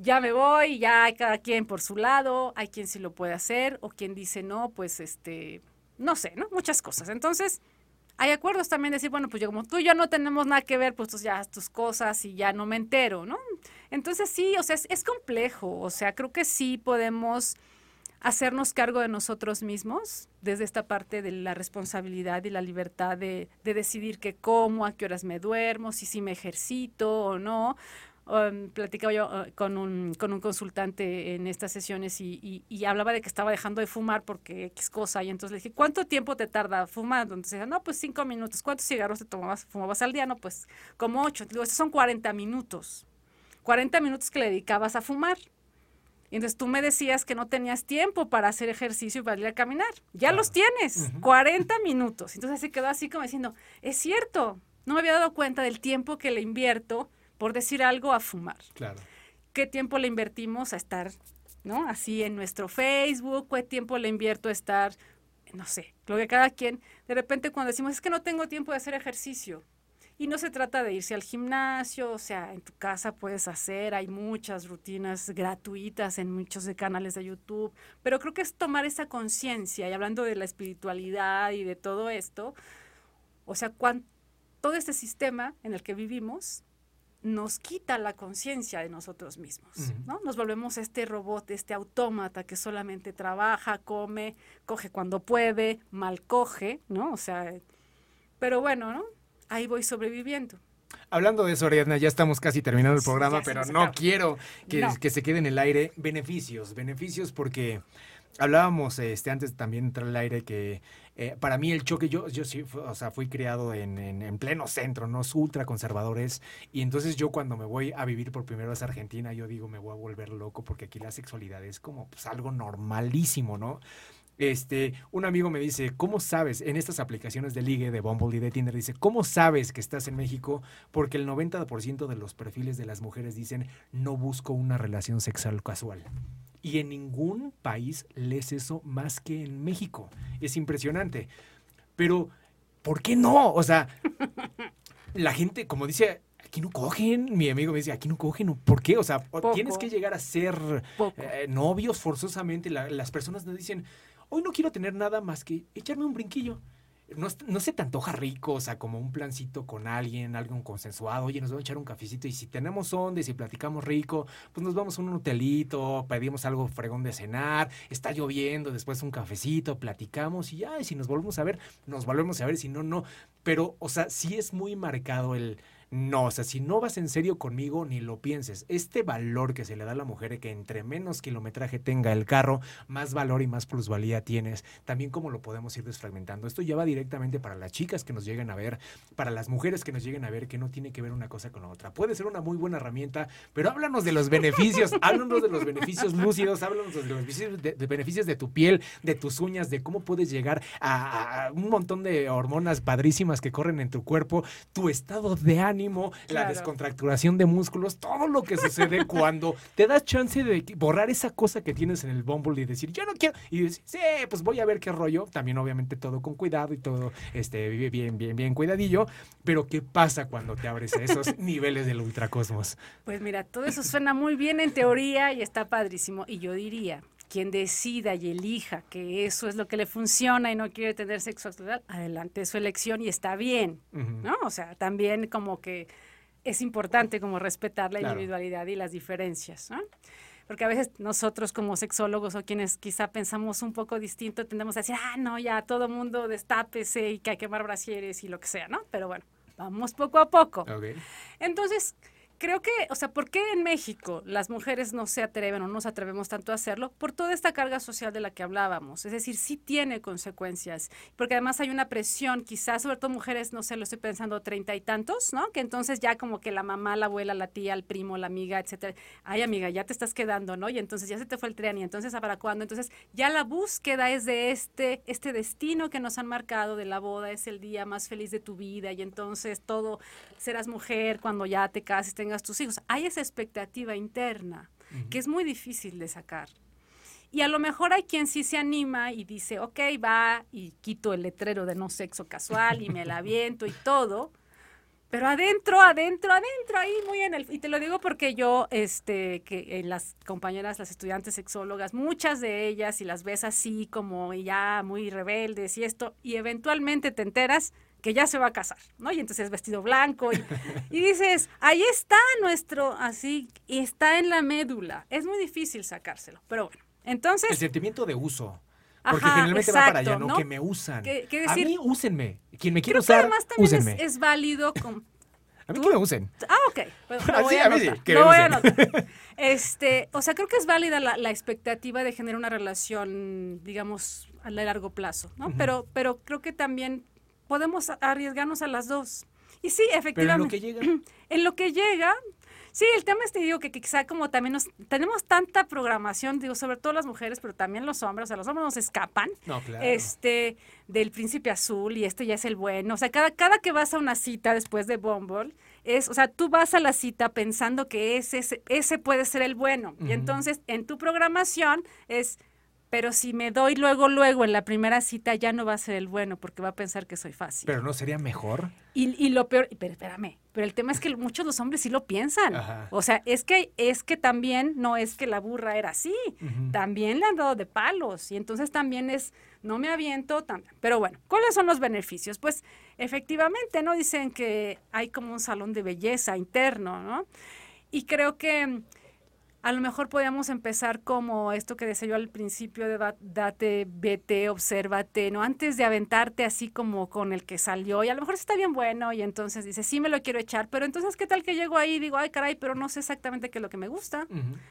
ya me voy, ya hay cada quien por su lado, hay quien sí lo puede hacer o quien dice no, pues este, no sé, ¿no? Muchas cosas. Entonces, hay acuerdos también de decir, bueno, pues yo como tú y yo no tenemos nada que ver, pues ya tus cosas y ya no me entero, ¿no? Entonces sí, o sea, es, complejo, o sea, creo que sí podemos hacernos cargo de nosotros mismos, desde esta parte de la responsabilidad y la libertad de, de decidir qué como, a qué horas me duermo, si sí me ejercito o no, Um, platicaba yo uh, con, un, con un consultante en estas sesiones y, y, hablaba de que estaba dejando de fumar porque X cosa. Y entonces le dije, ¿cuánto tiempo te tarda fumando? Entonces no, pues cinco minutos. ¿Cuántos cigarros te tomabas, fumabas al día? No, pues como ocho. Digo, estos son 40 minutos. 40 minutos que le dedicabas a fumar. Y entonces tú me decías que no tenías tiempo para hacer ejercicio y para ir a caminar. Ya los tienes, 40 minutos. Entonces se quedó así como diciendo, es cierto, no me había dado cuenta del tiempo que le invierto por decir algo, a fumar. Claro. ¿Qué tiempo le invertimos a estar, ¿no? Así en nuestro Facebook, ¿qué tiempo le invierto a estar, no sé, lo que cada quien, de repente cuando decimos, es que no tengo tiempo de hacer ejercicio. Y no se trata de irse al gimnasio, o sea, en tu casa puedes hacer, hay muchas rutinas gratuitas en muchos de canales de YouTube, pero creo que es tomar esa conciencia y hablando de la espiritualidad y de todo esto, o sea, todo este sistema en el que vivimos nos quita la conciencia de nosotros mismos, ¿no? Nos volvemos este robot, este autómata que solamente trabaja, come, coge cuando puede, mal coge, ¿no? O sea, pero bueno, ¿no? Ahí voy sobreviviendo. Hablando de eso, Ariadna, ya estamos casi terminando el programa, pero no quiero que, que, se quede en el aire. Beneficios, beneficios porque hablábamos este, antes también de entrar al aire que eh, para mí el choque, yo, yo sí, o sea, fui criado en, en, pleno centro, ¿no? Ultra conservadores. Y entonces yo cuando me voy a vivir por primera vez a Argentina, yo digo, me voy a volver loco porque aquí la sexualidad es como pues, algo normalísimo, ¿no? Este, un amigo me dice, ¿cómo sabes en estas aplicaciones de ligue, de Bumble y de Tinder? Dice, ¿cómo sabes que estás en México? Porque el 90% de los perfiles de las mujeres dicen, no busco una relación sexual casual. Y en ningún país lees eso más que en México. Es impresionante. Pero, ¿por qué no? O sea, la gente, como dice, aquí no cogen. Mi amigo me dice, aquí no cogen. ¿Por qué? O sea, tienes que llegar a ser eh, novios forzosamente. las personas nos dicen, hoy no quiero tener nada más que echarme un brinquillo no, no, se te antoja rico, o sea, como un plancito con alguien, algo consensuado, oye, nos vamos a echar un cafecito y si tenemos ondas y platicamos rico, pues nos vamos a un hotelito, pedimos algo fregón de cenar, está lloviendo, después un cafecito, platicamos y ya, y si nos volvemos a ver, nos volvemos a ver, si no, no. Pero, o sea, sí es muy marcado el no, o sea, si no vas en serio conmigo, ni lo pienses. Este valor que se le da a la mujer, que entre menos kilometraje tenga el carro, más valor y más plusvalía tienes. También como lo podemos ir desfragmentando. Esto ya va directamente para las chicas que nos lleguen a ver, para las mujeres que nos lleguen a ver, que no tiene que ver una cosa con la otra. Puede ser una muy buena herramienta, pero háblanos de los beneficios, háblanos de los beneficios lúcidos, háblanos de los beneficios de, beneficios de tu piel, de tus uñas, de cómo puedes llegar a un montón de hormonas padrísimas que corren en tu cuerpo, tu estado de ánimo la descontracturación de músculos, todo lo que sucede cuando te das chance de borrar esa cosa que tienes en el Bumble y decir, yo no quiero. Y decir, sí, pues voy a ver qué rollo. También, obviamente, todo con cuidado y todo este, bien, bien, bien cuidadillo. Pero, ¿qué pasa cuando te abres a esos niveles del ultracosmos? Pues mira, todo eso suena muy bien en teoría y está padrísimo. Y yo diría, quien decida y elija que eso es lo que le funciona y no quiere tener sexo sexualidad, adelante es su elección y está bien, ¿no? O sea, también como que es importante como respetar la individualidad y las diferencias, ¿no? Porque a veces nosotros como sexólogos o quienes quizá pensamos un poco distinto tendemos a decir, ah, no, ya todo mundo destápese y que hay que quemar brasieres y lo que sea, ¿no? Pero bueno, vamos poco a poco. Entonces, creo que, o sea, ¿por qué en México las mujeres no se atreven o no nos atrevemos tanto a hacerlo? Por toda esta carga social de la que hablábamos. Es decir, sí tiene consecuencias, porque además hay una presión, quizás, sobre todo mujeres, no sé, lo estoy pensando, treinta y tantos, ¿no? Que entonces ya como que la mamá, la abuela, la tía, el primo, la amiga, etcétera, ay amiga, ya te estás quedando, ¿no? Y entonces ya se te fue el tren y entonces ¿para cuándo? Entonces ya la búsqueda es de este, este destino que nos han marcado de la boda, es el día más feliz de tu vida y entonces todo, serás mujer cuando ya te cases, tengas tus hijos. Hay esa expectativa interna que es muy difícil de sacar. Y a lo mejor hay quien sí se anima y dice, ok, va y quito el letrero de no sexo casual y me la aviento y todo. Pero adentro, adentro, adentro, ahí muy en el... Y te lo digo porque yo, este, que las compañeras, las estudiantes sexólogas, muchas de ellas, y las ves así como ya muy rebeldes y esto, y eventualmente te enteras que ya se va a casar, ¿no? Y entonces es vestido blanco y, dices, ahí está nuestro, así, y está en la médula. Es muy difícil sacárselo, pero bueno. Entonces... El sentimiento de uso. Porque generalmente va para allá, ¿no? Que me usan. a mí úsenme. Quien me quiera usar, además también úsenme. Es, es válido con... A mí que me usen. Ah, ok. lo voy a, mí que voy a Este, o sea, creo que es válida la, la, expectativa de generar una relación, digamos, a largo plazo, ¿no? pero, pero creo que también podemos arriesgarnos a las dos. Y sí, efectivamente. Pero en lo que llega. en lo que llega, sí, el tema es, te digo, que quizá como también nos, tenemos tanta programación, digo, sobre todo las mujeres, pero también los hombres, o sea, los hombres nos escapan. No, claro. Este, del príncipe azul y este ya es el bueno. O sea, cada, cada que vas a una cita después de Bumble, es, o sea, tú vas a la cita pensando que ese, ese, puede ser el bueno. Y entonces, en tu programación es pero si me doy luego, luego en la primera cita, ya no va a ser el bueno porque va a pensar que soy fácil. Pero no sería mejor. Y, y lo peor, pero espérame, pero el tema es que muchos los hombres sí lo piensan. O sea, es que, es que también no es que la burra era así, también le han dado de palos y entonces también es, no me aviento, también. Pero bueno, ¿cuáles son los beneficios? Pues efectivamente, ¿no? Dicen que hay como un salón de belleza interno, ¿no? Y creo que a lo mejor podíamos empezar como esto que decía yo al principio de date, vete, obsérvate, ¿no? Antes de aventarte así como con el que salió y a lo mejor está bien bueno y entonces dice, sí me lo quiero echar, pero entonces ¿qué tal que llego ahí y digo, ay caray, pero no sé exactamente qué es lo que me gusta,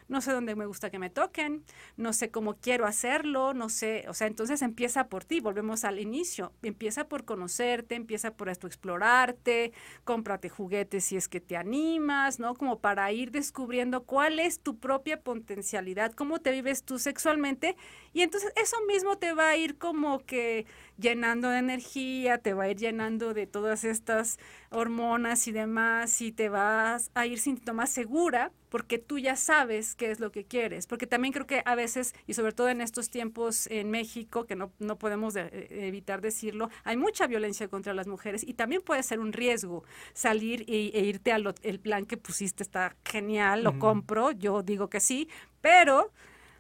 no sé dónde me gusta que me toquen, no sé cómo quiero hacerlo, no sé, o sea, entonces empieza por ti, volvemos al inicio, empieza por conocerte, empieza por esto explorarte, cómprate juguetes si es que te animas, ¿no? Como para ir descubriendo cuál es tu propia potencialidad, cómo te vives tú sexualmente y entonces eso mismo te va a ir como que llenando de energía, te va a ir llenando de todas estas hormonas y demás y te vas a ir sintiendo más segura porque tú ya sabes qué es lo que quieres. Porque también creo que a veces, y sobre todo en estos tiempos en México, que no, no podemos eh, evitar decirlo, hay mucha violencia contra las mujeres y también puede ser un riesgo salir e, irte al el plan que pusiste está genial, lo compro, yo digo que sí, pero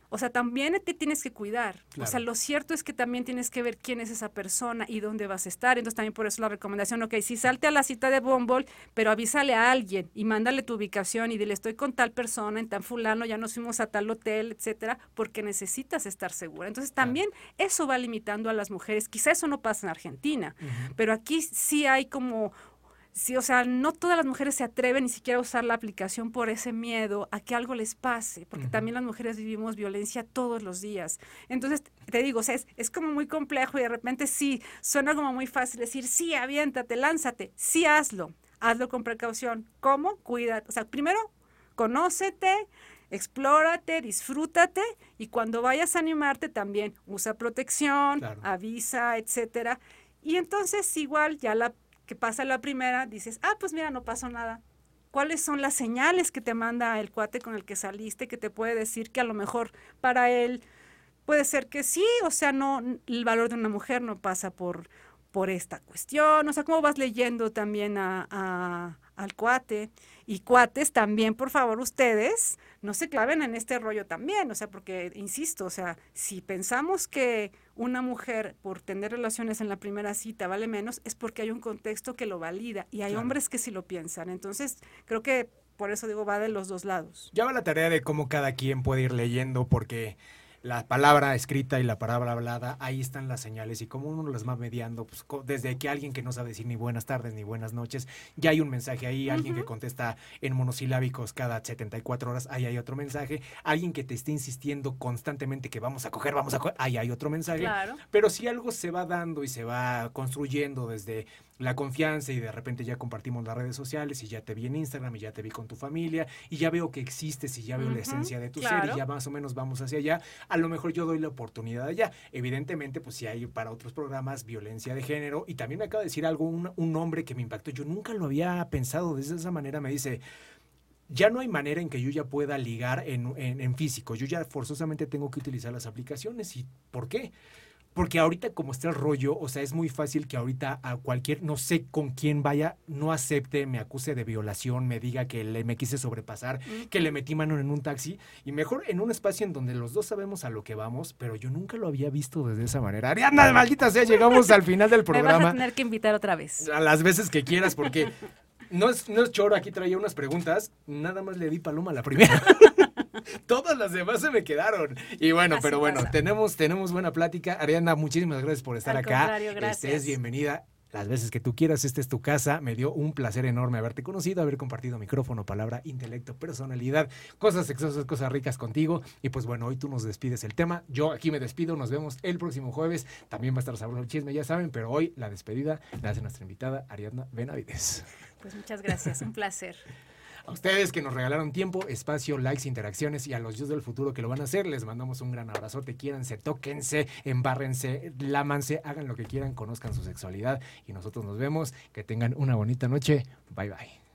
o sea, también te tienes que cuidar. O sea, lo cierto es que también tienes que ver quién es esa persona y dónde vas a estar. Entonces, también por eso la recomendación, ok, si salte a la cita de Bumble, pero avísale a alguien y mándale tu ubicación y dile, estoy con tal persona, en tan fulano, ya nos fuimos a tal hotel, etcétera, porque necesitas estar segura. Entonces, también eso va limitando a las mujeres. Quizá eso no pasa en Argentina, pero aquí sí hay como Sí, o sea, no todas las mujeres se atreven ni siquiera a usar la aplicación por ese miedo a que algo les pase, porque también las mujeres vivimos violencia todos los días. Entonces, te digo, o sea, es, es, como muy complejo y de repente sí, suena como muy fácil decir, sí, aviéntate, lánzate, sí, hazlo, hazlo con precaución. ¿Cómo? Cuídate. O sea, primero, conócete, explórate, disfrútate y cuando vayas a animarte también usa protección, avisa, etcétera. Y entonces igual ya la que pasa la primera, dices, ah, pues mira, no pasó nada. ¿Cuáles son las señales que te manda el cuate con el que saliste que te puede decir que a lo mejor para él puede ser que sí, o sea, no, el valor de una mujer no pasa por, por esta cuestión, o sea, cómo vas leyendo también a al cuate. Y cuates también, por favor, ustedes no se claven en este rollo también, o sea, porque, insisto, o sea, si pensamos que una mujer por tener relaciones en la primera cita vale menos, es porque hay un contexto que lo valida y hay hombres que sí lo piensan. Entonces, creo que por eso digo, va de los dos lados. Ya va la tarea de cómo cada quien puede ir leyendo, porque la palabra escrita y la palabra hablada, ahí están las señales y como uno las va mediando, pues desde que alguien que no sabe decir ni buenas tardes ni buenas noches, ya hay un mensaje ahí, alguien que contesta en monosilábicos cada 74 horas, ahí hay otro mensaje, alguien que te esté insistiendo constantemente que vamos a coger, vamos a coger, ahí hay otro mensaje, pero si algo se va dando y se va construyendo desde la confianza y de repente ya compartimos las redes sociales y ya te vi en Instagram y ya te vi con tu familia y ya veo que existes y ya veo la esencia de tu ser y ya más o menos vamos hacia allá, a lo mejor yo doy la oportunidad allá. Evidentemente, pues si hay para otros programas violencia de género y también me acaba de decir algo, un, un hombre que me impactó, yo nunca lo había pensado de esa manera, me dice, ya no hay manera en que yo ya pueda ligar en, en, en, físico. Yo ya forzosamente tengo que utilizar las aplicaciones. ¿Y por qué? Porque ahorita como está el rollo, o sea, es muy fácil que ahorita a cualquier, no sé con quién vaya, no acepte, me acuse de violación, me diga que le, me quise sobrepasar, que le metí mano en un taxi, y mejor en un espacio en donde los dos sabemos a lo que vamos, pero yo nunca lo había visto desde esa manera. Ariana, maldita sea, llegamos al final del programa. Me vas a tener que invitar otra vez. A las veces que quieras, porque no es, no es choro, aquí traía unas preguntas, nada más le di paloma a la primera. Todas las demás se me quedaron. Y bueno, pero bueno, tenemos, tenemos buena plática. Ariana, muchísimas gracias por estar acá. Gracias. Estés bienvenida las veces que tú quieras. Esta es tu casa. Me dio un placer enorme haberte conocido, haber compartido micrófono, palabra, intelecto, personalidad, cosas sexosas, cosas ricas contigo. Y pues bueno, hoy tú nos despides el tema. Yo aquí me despido. Nos vemos el próximo jueves. También va a estar sabroso el chisme, ya saben. Pero hoy la despedida la hace nuestra invitada Ariadna Benavides. Pues muchas gracias. un placer. A ustedes que nos regalaron tiempo, espacio, likes, interacciones y a los dios del futuro que lo van a hacer, les mandamos un gran abrazote. Quiéranse, tóquense, embárrense, lámanse, hagan lo que quieran, conozcan su sexualidad y nosotros nos vemos. Que tengan una bonita noche. Bye bye.